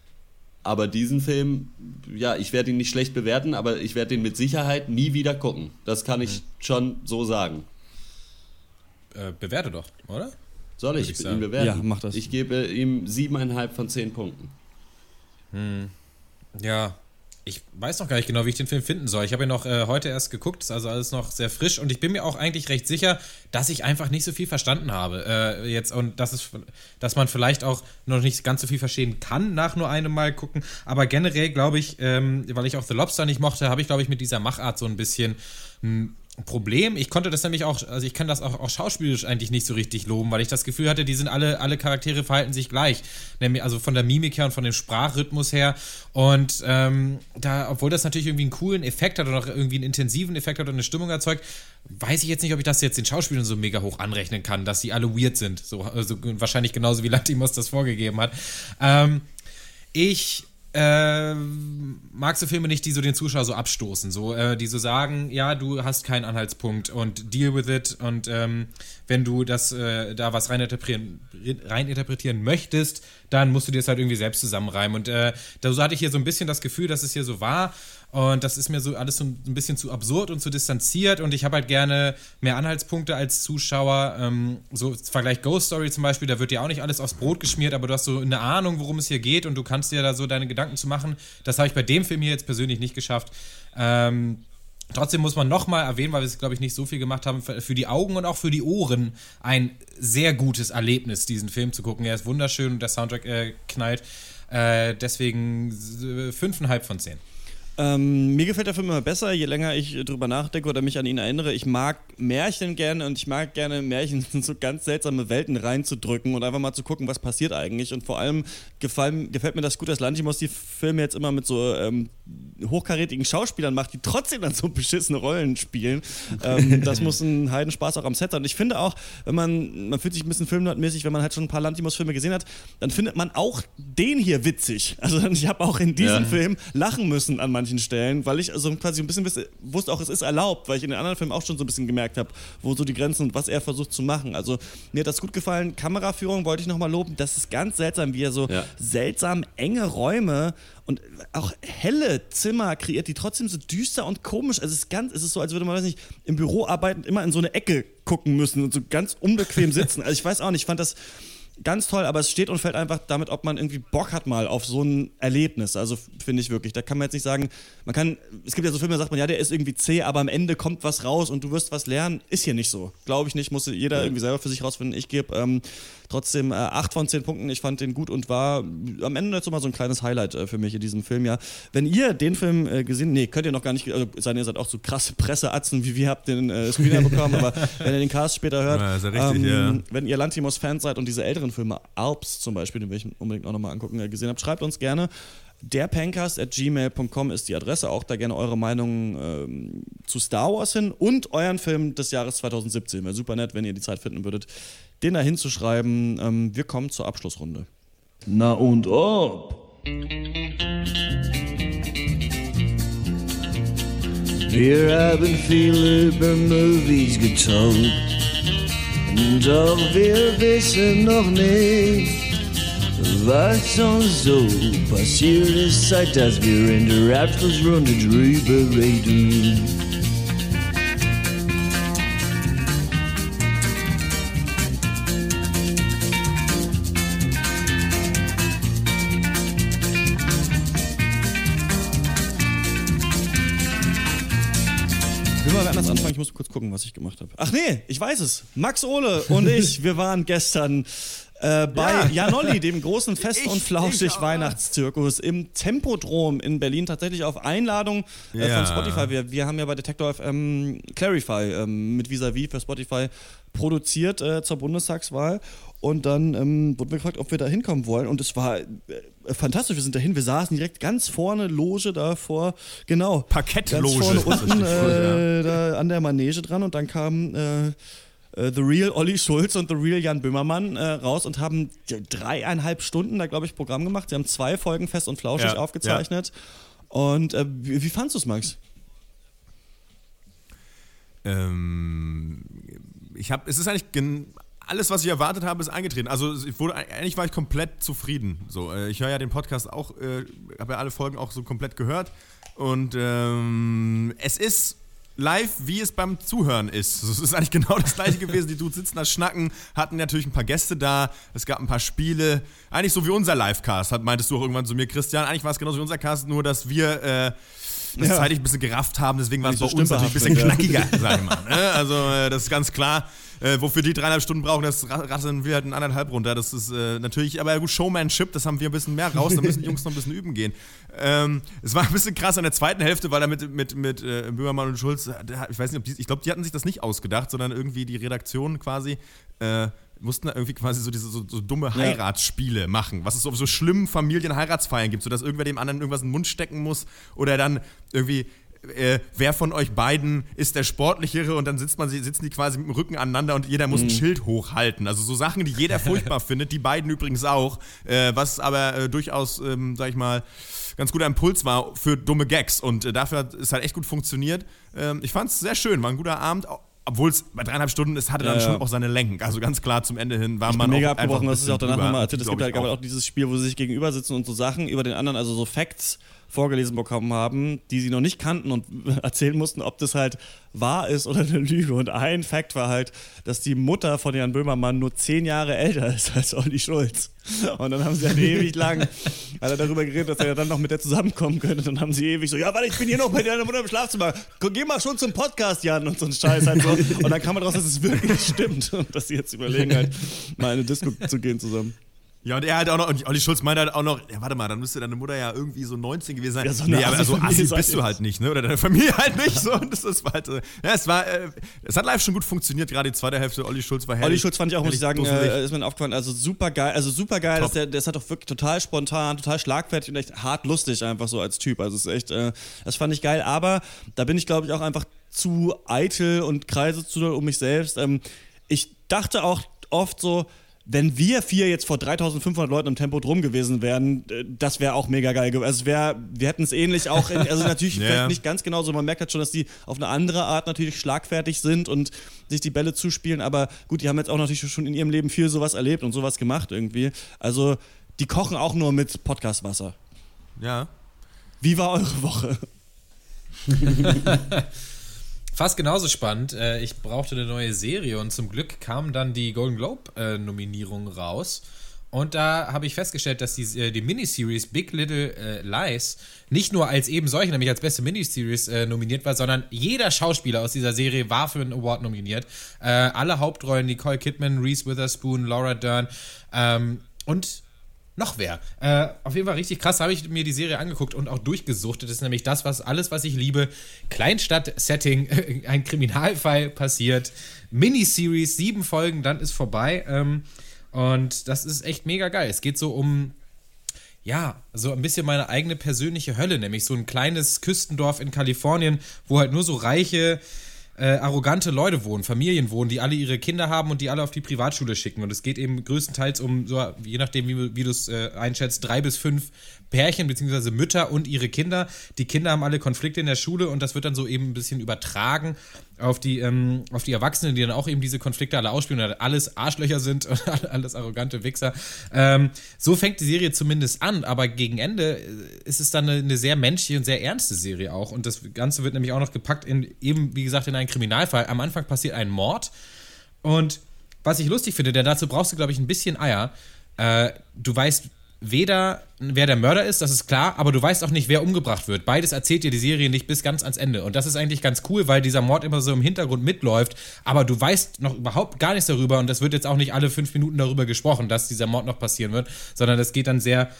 Aber diesen Film, ja, ich werde ihn nicht schlecht bewerten, aber ich werde ihn mit Sicherheit nie wieder gucken. Das kann ich schon so sagen. Äh, bewerte doch, oder? Soll ich, ich ihn sagen. bewerten? Ja, mach das. Ich gebe ihm siebeneinhalb von zehn Punkten. Ja. Ich weiß noch gar nicht genau, wie ich den Film finden soll. Ich habe ihn noch äh, heute erst geguckt, ist also alles noch sehr frisch und ich bin mir auch eigentlich recht sicher, dass ich einfach nicht so viel verstanden habe äh, jetzt und dass es, dass man vielleicht auch noch nicht ganz so viel verstehen kann nach nur einem Mal gucken. Aber generell glaube ich, ähm, weil ich auch The Lobster nicht mochte, habe ich glaube ich mit dieser Machart so ein bisschen ein Problem. Ich konnte das nämlich auch, also ich kann das auch, auch schauspielerisch eigentlich nicht so richtig loben, weil ich das Gefühl hatte, die sind alle, alle Charaktere verhalten sich gleich. Nämlich also von der Mimik her und von dem Sprachrhythmus her. Und ähm, da, obwohl das natürlich irgendwie einen coolen Effekt hat oder auch irgendwie einen intensiven Effekt hat und eine Stimmung erzeugt, weiß ich jetzt nicht, ob ich das jetzt den Schauspielern so mega hoch anrechnen kann, dass die alle weird sind. So, also wahrscheinlich genauso wie Lantimos das vorgegeben hat. Ähm, ich äh, magst du Filme nicht, die so den Zuschauer so abstoßen, so, äh, die so sagen, ja, du hast keinen Anhaltspunkt und deal with it und ähm, wenn du das äh, da was reininterpretieren, reininterpretieren möchtest, dann musst du dir das halt irgendwie selbst zusammenreimen und äh, da so hatte ich hier so ein bisschen das Gefühl, dass es hier so war und das ist mir so alles so ein bisschen zu absurd und zu distanziert. Und ich habe halt gerne mehr Anhaltspunkte als Zuschauer. Ähm, so Vergleich Ghost Story zum Beispiel, da wird dir auch nicht alles aufs Brot geschmiert, aber du hast so eine Ahnung, worum es hier geht und du kannst dir da so deine Gedanken zu machen. Das habe ich bei dem Film hier jetzt persönlich nicht geschafft. Ähm, Trotzdem muss man nochmal erwähnen, weil wir es, glaube ich, nicht so viel gemacht haben, für die Augen und auch für die Ohren ein sehr gutes Erlebnis, diesen Film zu gucken. Er ist wunderschön und der Soundtrack äh, knallt. Äh, deswegen fünfeinhalb von zehn. Ähm, mir gefällt der Film immer besser, je länger ich drüber nachdenke oder mich an ihn erinnere. Ich mag Märchen gerne und ich mag gerne Märchen <laughs> in so ganz seltsame Welten reinzudrücken und einfach mal zu gucken, was passiert eigentlich. Und vor allem gefallen, gefällt mir das gut, dass Lantimos die Filme jetzt immer mit so ähm, hochkarätigen Schauspielern macht, die trotzdem dann so <laughs> beschissene Rollen spielen. Ähm, <laughs> das muss ein Heidenspaß auch am Set sein. Und ich finde auch, wenn man, man fühlt sich ein bisschen filmnerdmäßig, wenn man halt schon ein paar Lantimos-Filme gesehen hat, dann findet man auch den hier witzig. Also ich habe auch in diesem ja. Film lachen müssen an manchen manchen Stellen, weil ich also quasi ein bisschen wusste auch, es ist erlaubt, weil ich in den anderen Filmen auch schon so ein bisschen gemerkt habe, wo so die Grenzen und was er versucht zu machen. Also mir hat das gut gefallen. Kameraführung wollte ich nochmal loben. Das ist ganz seltsam, wie er so ja. seltsam enge Räume und auch helle Zimmer kreiert, die trotzdem so düster und komisch. Also es ist ganz, es ist so, als würde man, weiß nicht, im Büro arbeiten, immer in so eine Ecke gucken müssen und so ganz unbequem sitzen. Also ich weiß auch nicht, ich fand das ganz toll, aber es steht und fällt einfach damit, ob man irgendwie Bock hat mal auf so ein Erlebnis. Also finde ich wirklich. Da kann man jetzt nicht sagen, man kann, es gibt ja so Filme, da sagt man, ja, der ist irgendwie zäh, aber am Ende kommt was raus und du wirst was lernen. Ist hier nicht so. Glaube ich nicht, muss jeder irgendwie selber für sich rausfinden. Ich gebe ähm, trotzdem äh, 8 von 10 Punkten. Ich fand den gut und war am Ende jetzt mal so ein kleines Highlight äh, für mich in diesem Film, ja. Wenn ihr den Film äh, gesehen, nee, könnt ihr noch gar nicht, also sein, ihr seid auch so krasse Presseatzen, wie wir habt den äh, Screener bekommen, aber <laughs> wenn ihr den Cast später hört, ja, richtig, ähm, ja. wenn ihr Lantimos-Fans seid und diese älteren Filme, Alps zum Beispiel, den will ich unbedingt auch nochmal angucken, äh, gesehen habt, schreibt uns gerne. Der Pancast at gmail.com ist die Adresse. Auch da gerne eure Meinung ähm, zu Star Wars hin und euren Film des Jahres 2017. Wäre super nett, wenn ihr die Zeit finden würdet, den da hinzuschreiben. Ähm, wir kommen zur Abschlussrunde. Na und ob? Wir haben viel über Movies getalkt, doch wir wissen noch nicht Was uns so passiert ist, seit dass wir in der Abschlussrunde drüber reden. Ich muss kurz gucken, was ich gemacht habe. Ach nee, ich weiß es. Max Ole und ich, <laughs> wir waren gestern äh, bei ja. Janolli, dem großen <laughs> Fest- und Flauschig-Weihnachtszirkus im Tempodrom in Berlin, tatsächlich auf Einladung äh, ja. von Spotify. Wir, wir haben ja bei Detector FM Clarify ähm, mit Visavi für Spotify produziert äh, zur Bundestagswahl. Und dann ähm, wurden wir gefragt, ob wir da hinkommen wollen. Und es war äh, fantastisch. Wir sind dahin. Wir saßen direkt ganz vorne, Loge da vor, genau. Parkettloge. Ganz vorne unten <laughs> äh, da an der Manege dran. Und dann kam äh, The Real Olli Schulz und The Real Jan Böhmermann äh, raus und haben dreieinhalb Stunden da, glaube ich, Programm gemacht. Sie haben zwei Folgen fest und flauschig ja, aufgezeichnet. Ja. Und äh, wie, wie fandest du es, Max? Ähm, ich habe, es ist eigentlich alles, was ich erwartet habe, ist eingetreten. Also ich wurde, eigentlich war ich komplett zufrieden. So, äh, ich höre ja den Podcast auch, äh, habe ja alle Folgen auch so komplett gehört. Und ähm, es ist live, wie es beim Zuhören ist. <laughs> Es ist eigentlich genau das gleiche gewesen. Die Dudes sitzen da, schnacken, hatten natürlich ein paar Gäste da, es gab ein paar Spiele. Eigentlich so wie unser Livecast, hat, meintest du auch irgendwann zu mir, Christian. Eigentlich war es genauso wie unser Cast, nur dass wir äh, das Ja. zeitlich ein bisschen gerafft haben, deswegen war es bei so uns natürlich ein bisschen knackiger, sag ich mal. Ne? Also, äh, das ist ganz klar. Äh, wofür die dreieinhalb Stunden brauchen, das ra- rasseln wir halt in anderthalb runter. Das ist äh, natürlich, aber gut, Showmanship, das haben wir ein bisschen mehr raus, da müssen die Jungs noch ein bisschen üben gehen. Ähm, es war ein bisschen krass an der zweiten Hälfte, weil er mit, mit, mit äh, Böhmermann und Schulz, äh, ich weiß nicht, ob die, ich glaube, die hatten sich das nicht ausgedacht, sondern irgendwie die Redaktion quasi. Äh, mussten da irgendwie quasi so diese so, so dumme Heiratsspiele machen, was es auf so schlimmen Familienheiratsfeiern gibt, sodass irgendwer dem anderen irgendwas in den Mund stecken muss oder dann irgendwie äh, wer von euch beiden ist der Sportlichere und dann sitzt man, sitzen die quasi mit dem Rücken aneinander und jeder muss ein Schild hochhalten. Also so Sachen, die jeder <laughs> furchtbar findet, die beiden übrigens auch, äh, was aber äh, durchaus, ähm, sag ich mal, ganz guter Impuls war für dumme Gags und äh, dafür hat es halt echt gut funktioniert. Ähm, ich fand es sehr schön, war ein guter Abend. Obwohl es bei dreieinhalb Stunden, es hatte dann Ja, ja. schon auch seine Längen. Also ganz klar zum Ende hin war Ich man bin mega auch abgebrochen, das ist ja auch danach nochmal erzählt. Es gibt halt gab auch dieses Spiel, wo sie sich gegenüber sitzen und so Sachen über den anderen, also so Facts vorgelesen bekommen haben, die sie noch nicht kannten und <laughs> erzählen mussten, ob das halt wahr ist oder eine Lüge. Und ein Fact war halt, dass die Mutter von Jan Böhmermann nur zehn Jahre älter ist <laughs> als Olli Schulz. Und dann haben sie halt ewig lang er darüber geredet, dass er dann noch mit der zusammenkommen könnte. Dann haben sie ewig so, ja, warte, ich bin hier noch bei deiner Mutter im Schlafzimmer. Geh mal schon zum Podcast, Jan, und so ein Scheiß halt so. Und dann kam man raus, dass es wirklich stimmt <laughs> und dass sie jetzt überlegen halt, mal in eine Disco zu gehen zusammen. Ja, und er halt auch noch, und Olli Schulz meinte halt auch noch, ja, warte mal, dann müsste deine Mutter ja irgendwie so 19 gewesen sein. Ja, so nee, aber Assi-Familie Assi bist du halt nicht, ne? Oder deine Familie halt nicht. So, und das, das war halt, äh, ja, es war, äh, es hat live schon gut funktioniert, gerade die zweite Hälfte. Olli Schulz war herrlich. Olli Schulz fand ich auch, muss ich sagen, äh, ist mir aufgefallen, also super geil, also super geil, dass der, ist halt auch wirklich total spontan, total schlagfertig und echt hart lustig einfach so als Typ. Also es ist echt, äh, das fand ich geil, aber da bin ich glaube ich auch einfach zu eitel und kreise zu doll um mich selbst. Ähm, ich dachte auch oft so, wenn wir vier jetzt vor 3500 Leuten im Tempo drum gewesen wären, äh, das wäre auch mega geil gewesen. Also wär, wir hätten es ähnlich auch, in, also natürlich <laughs> Ja. vielleicht nicht ganz genauso, man merkt halt schon, dass die auf eine andere Art natürlich schlagfertig sind und sich die Bälle zuspielen, aber gut, die haben jetzt auch natürlich schon in ihrem Leben viel sowas erlebt und sowas gemacht irgendwie. Also die kochen auch nur mit Podcastwasser. Ja. Wie war eure Woche? <laughs> <laughs> Fast genauso spannend. Äh, Ich brauchte eine neue Serie und zum Glück kam dann die Golden Globe-Nominierung raus. Und da habe ich festgestellt, dass die, äh, die Miniseries Big Little äh, Lies nicht nur als eben solche, nämlich als beste Miniseries äh, nominiert war, sondern jeder Schauspieler aus dieser Serie war für einen Award nominiert. Äh, alle Hauptrollen, Nicole Kidman, Reese Witherspoon, Laura Dern ähm, und noch wer. Äh, auf jeden Fall richtig krass, habe ich mir die Serie angeguckt und auch durchgesuchtet. Das ist nämlich das, was alles, was ich liebe. Kleinstadt-Setting, <laughs> ein Kriminalfall passiert. Miniseries, sieben Folgen, dann ist vorbei. Ähm, und das ist echt mega geil. Es geht so um ja, so ein bisschen meine eigene persönliche Hölle, nämlich so ein kleines Küstendorf in Kalifornien, wo halt nur so reiche, äh, arrogante Leute wohnen, Familien wohnen, die alle ihre Kinder haben und die alle auf die Privatschule schicken. Und es geht eben größtenteils um, so, je nachdem, wie, wie du es äh, einschätzt, drei bis fünf Pärchen bzw. Mütter und ihre Kinder. Die Kinder haben alle Konflikte in der Schule und das wird dann so eben ein bisschen übertragen auf die, ähm, auf die Erwachsenen, die dann auch eben diese Konflikte alle ausspielen und alles Arschlöcher sind <laughs> und alles arrogante Wichser. Ähm, so fängt die Serie zumindest an, aber gegen Ende äh, ist es dann eine, eine sehr menschliche und sehr ernste Serie auch. Und das Ganze wird nämlich auch noch gepackt in, eben, wie gesagt, in einen Kriminalfall. Am Anfang passiert ein Mord und was ich lustig finde, denn dazu brauchst du, glaube ich, ein bisschen Eier. Äh, du weißt weder, wer der Mörder ist, das ist klar, aber du weißt auch nicht, wer umgebracht wird. Beides erzählt dir die Serie nicht bis ganz ans Ende. Und das ist eigentlich ganz cool, weil dieser Mord immer so im Hintergrund mitläuft, aber du weißt noch überhaupt gar nichts darüber und es wird jetzt auch nicht alle fünf Minuten darüber gesprochen, dass dieser Mord noch passieren wird, sondern das geht dann sehr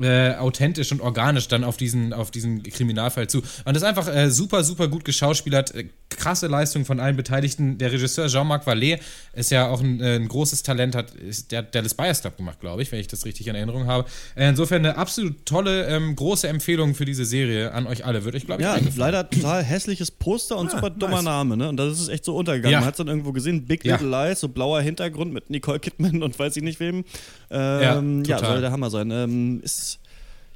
äh, authentisch und organisch dann auf diesen, auf diesen Kriminalfall zu. Und das ist einfach äh, super, super gut geschauspielert. Krasse Leistung von allen Beteiligten. Der Regisseur Jean-Marc Vallée ist ja auch ein, äh, ein großes Talent, hat der hat Dallas Buyers Club gemacht, glaube ich, wenn ich das richtig in Erinnerung habe. Äh, insofern eine absolut tolle, ähm, große Empfehlung für diese Serie an euch alle. Wird euch, glaube ich, Ja, leider total hässliches Poster und super dummer nice. Name, ne? Und das ist echt so untergegangen. Ja. Man hat es dann irgendwo gesehen, Big Ja. Little Lies, so blauer Hintergrund mit Nicole Kidman und weiß ich nicht wem. Ja, Ähm, ja, total. soll der Hammer sein. Ähm, ist,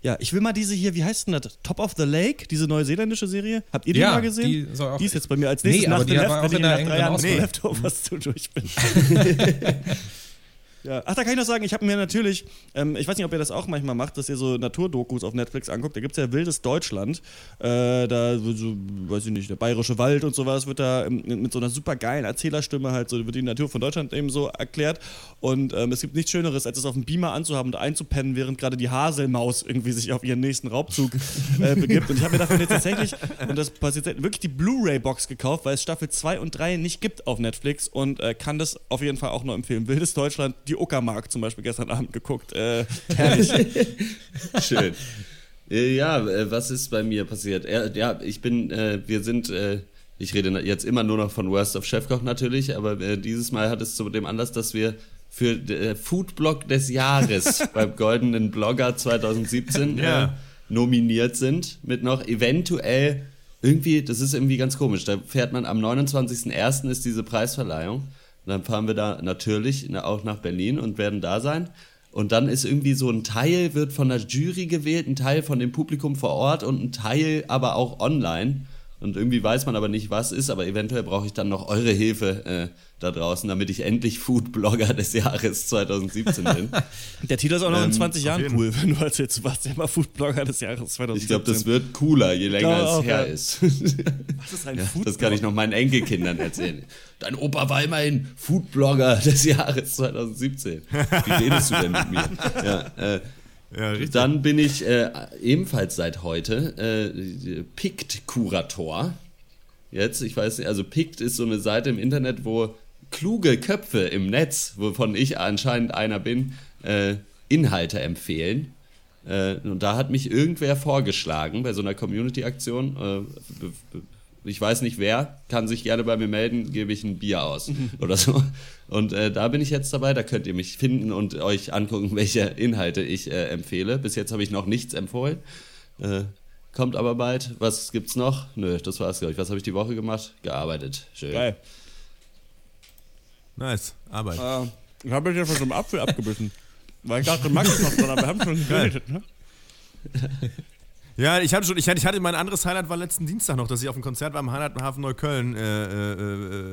ja, ich will mal diese hier, wie heißt denn das? Top of the Lake, diese neuseeländische Serie. Habt ihr die Ja, mal gesehen? die auch- ist jetzt bei mir als Nee, nächstes aber nach die war Left, wenn ich der nach drei Jahren Auswahl. Leftovers zu durch bin. <laughs> <laughs> Ja. Ach, da kann ich noch sagen, ich habe mir natürlich, ähm, ich weiß nicht, ob ihr das auch manchmal macht, dass ihr so Naturdokus auf Netflix anguckt. Da gibt es ja Wildes Deutschland. Äh, da, so, weiß ich nicht, der Bayerische Wald und sowas wird da ähm, mit so einer super geilen Erzählerstimme halt so, wird die Natur von Deutschland eben so erklärt. Und ähm, es gibt nichts Schöneres, als es auf dem Beamer anzuhaben und einzupennen, während gerade die Haselmaus irgendwie sich auf ihren nächsten Raubzug <laughs> äh, begibt. Und ich habe mir davon jetzt tatsächlich, und das passiert wirklich die Blu-ray-Box gekauft, weil es Staffel 2 und 3 nicht gibt auf Netflix und äh, kann das auf jeden Fall auch nur empfehlen. Wildes Deutschland, die Uckermark zum Beispiel gestern Abend geguckt. Äh, <laughs> herrlich. Schön. Äh, Ja, äh, was ist bei mir passiert? Ja, ich bin, äh, wir sind, ich rede jetzt immer nur noch von Worst of Chefkoch natürlich, aber dieses Mal hat es zu dem Anlass, dass wir für Foodblog des Jahres <laughs> beim Goldenen Blogger 2017 Ja. nominiert sind, mit noch eventuell irgendwie, das ist irgendwie ganz komisch, da fährt man am 29.01. ist diese Preisverleihung und dann fahren wir da natürlich na, auch nach Berlin und werden da sein. Und dann ist irgendwie so ein Teil wird von der Jury gewählt, ein Teil von dem Publikum vor Ort und ein Teil aber auch online. Und irgendwie weiß man aber nicht, was ist, aber eventuell brauche ich dann noch eure Hilfe äh, da draußen, damit ich endlich Foodblogger des Jahres 2017 bin. <laughs> Der Titel ist auch noch in Ähm, 20 Jahren cool, wenn du erzählst, du warst ja mal Foodblogger des Jahres 2017. Ich glaube, das wird cooler, je länger glaube es her ja. ist. Was ist ein <laughs> Ja, Foodblog? das kann ich noch meinen Enkelkindern erzählen. Dein Opa war immerhin Foodblogger des Jahres 2017. Wie redest du denn mit mir? Ja, äh, Ja, dann bin ich äh, ebenfalls seit heute äh, Pict-Kurator. Jetzt, ich weiß nicht, also Pict ist so eine Seite im Internet, wo kluge Köpfe im Netz, wovon ich anscheinend einer bin, äh, Inhalte empfehlen. Äh, und da hat mich irgendwer vorgeschlagen bei so einer Community-Aktion. Ich weiß nicht wer, kann sich gerne bei mir melden, gebe ich ein Bier aus <laughs> oder so. Und äh, da bin ich jetzt dabei, da könnt ihr mich finden und euch angucken, <laughs> welche Inhalte ich äh, empfehle. Bis jetzt habe ich noch nichts empfohlen. Äh, kommt aber bald. Was gibt's noch? Nö, das war's, glaube ich. Was habe ich die Woche gemacht? Gearbeitet. Schön. Geil. Nice, Arbeit. Äh, ich habe mich ja von so einem Apfel abgebissen. Weil ich dachte, Max ist noch dran, aber wir haben schon geredet, ne? <laughs> Ja, ich hatte schon, ich hatte, ich hatte mein anderes Highlight war letzten Dienstag noch, dass ich auf einem Konzert war im Heimathafen Neukölln, äh, äh,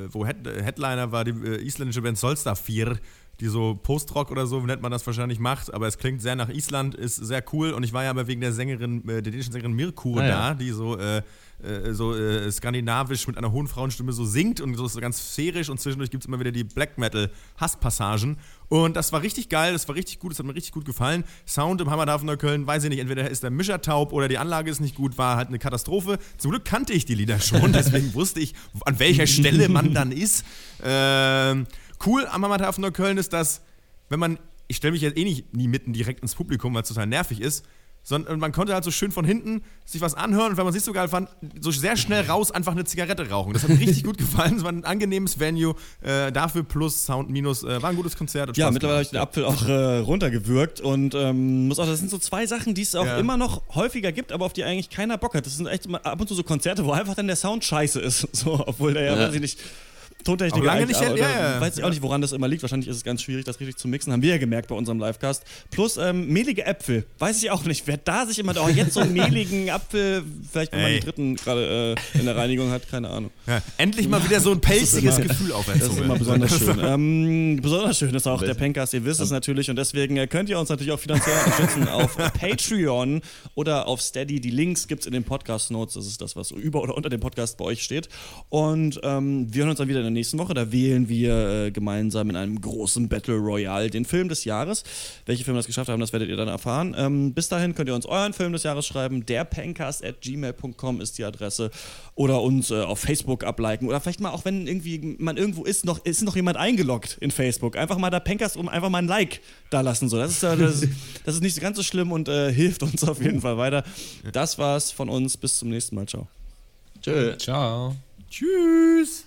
äh, wo Head, Headliner war die äh, isländische Band Solstafir, die so Post-Rock oder so nennt man das wahrscheinlich macht, aber es klingt sehr nach Island, ist sehr cool und ich war ja aber wegen der Sängerin, äh, der dänischen Sängerin Mirkur Ah, ja. da, die so, äh, äh, so äh, skandinavisch mit einer hohen Frauenstimme so singt und so so ganz sphärisch und zwischendurch gibt es immer wieder die Black Metal Hasspassagen und das war richtig geil, das war richtig gut, das hat mir richtig gut gefallen. Sound im Hammerhafen Neukölln, weiß ich nicht, entweder ist der Mischer taub oder die Anlage ist nicht gut, war halt eine Katastrophe. Zum Glück kannte ich die Lieder schon, <laughs> deswegen wusste ich, an welcher Stelle man dann ist. Ähm, cool am Hammerhafen Neukölln ist, dass, wenn man, ich stelle mich jetzt eh nicht nie mitten direkt ins Publikum, weil es total nervig ist, sondern man konnte halt so schön von hinten sich was anhören und wenn man sich so geil fand, so sehr schnell raus einfach eine Zigarette rauchen. Das hat mir richtig gut gefallen. Es war ein angenehmes Venue. Äh, dafür plus Sound minus. Äh, war ein gutes Konzert. Ja, Spaß mittlerweile habe ich den. Apfel auch äh, runtergewürgt und ähm, muss auch, das sind so zwei Sachen, die es auch Ja. immer noch häufiger gibt, aber auf die eigentlich keiner Bock hat. Das sind echt ab und zu so Konzerte, wo einfach dann der Sound scheiße ist. <laughs> So, obwohl der ja, Ja. weiß ich nicht. Tontechniker Auch lange nicht- aber, ja, ja. weiß ich auch nicht, woran das immer liegt. Wahrscheinlich ist es ganz schwierig, das richtig zu mixen. Haben wir ja gemerkt bei unserem Livecast. Plus ähm, mehlige Äpfel. Weiß ich auch nicht. Wer da sich immer, oh, jetzt so einen mehligen <laughs> Apfel, vielleicht wenn man den dritten gerade äh, in der Reinigung hat, keine Ahnung. Ja, endlich mal wieder so ein <laughs> pelziges immer- Gefühl auf der Das ist immer besonders <laughs> schön. ähm, besonders schön ist auch der Pencast, ihr wisst es natürlich. Und deswegen äh, könnt ihr uns natürlich auch finanziell unterstützen auf Patreon oder auf Steady. Die Links gibt es in den Podcast-Notes. Das ist das, was über oder unter dem Podcast bei euch steht. Und ähm, wir hören uns dann wieder in der nächsten Woche. Da wählen wir äh, gemeinsam in einem großen Battle Royale den Film des Jahres. Welche Filme das geschafft haben, das werdet ihr dann erfahren. Ähm, bis dahin könnt ihr uns euren Film des Jahres schreiben. Der Pencast at gmail.com ist die Adresse. Oder uns äh, auf Facebook abliken. Oder vielleicht mal, auch wenn irgendwie man irgendwo ist, noch, ist noch jemand eingeloggt in Facebook. Einfach mal da Pencast um einfach mal ein Like da lassen. So. Das, ist, äh, das, ist, <laughs> das ist nicht ganz so schlimm und äh, hilft uns auf jeden Fall weiter. Das war's von uns. Bis zum nächsten Mal. Ciao. Tschö. Ciao. Tschüss.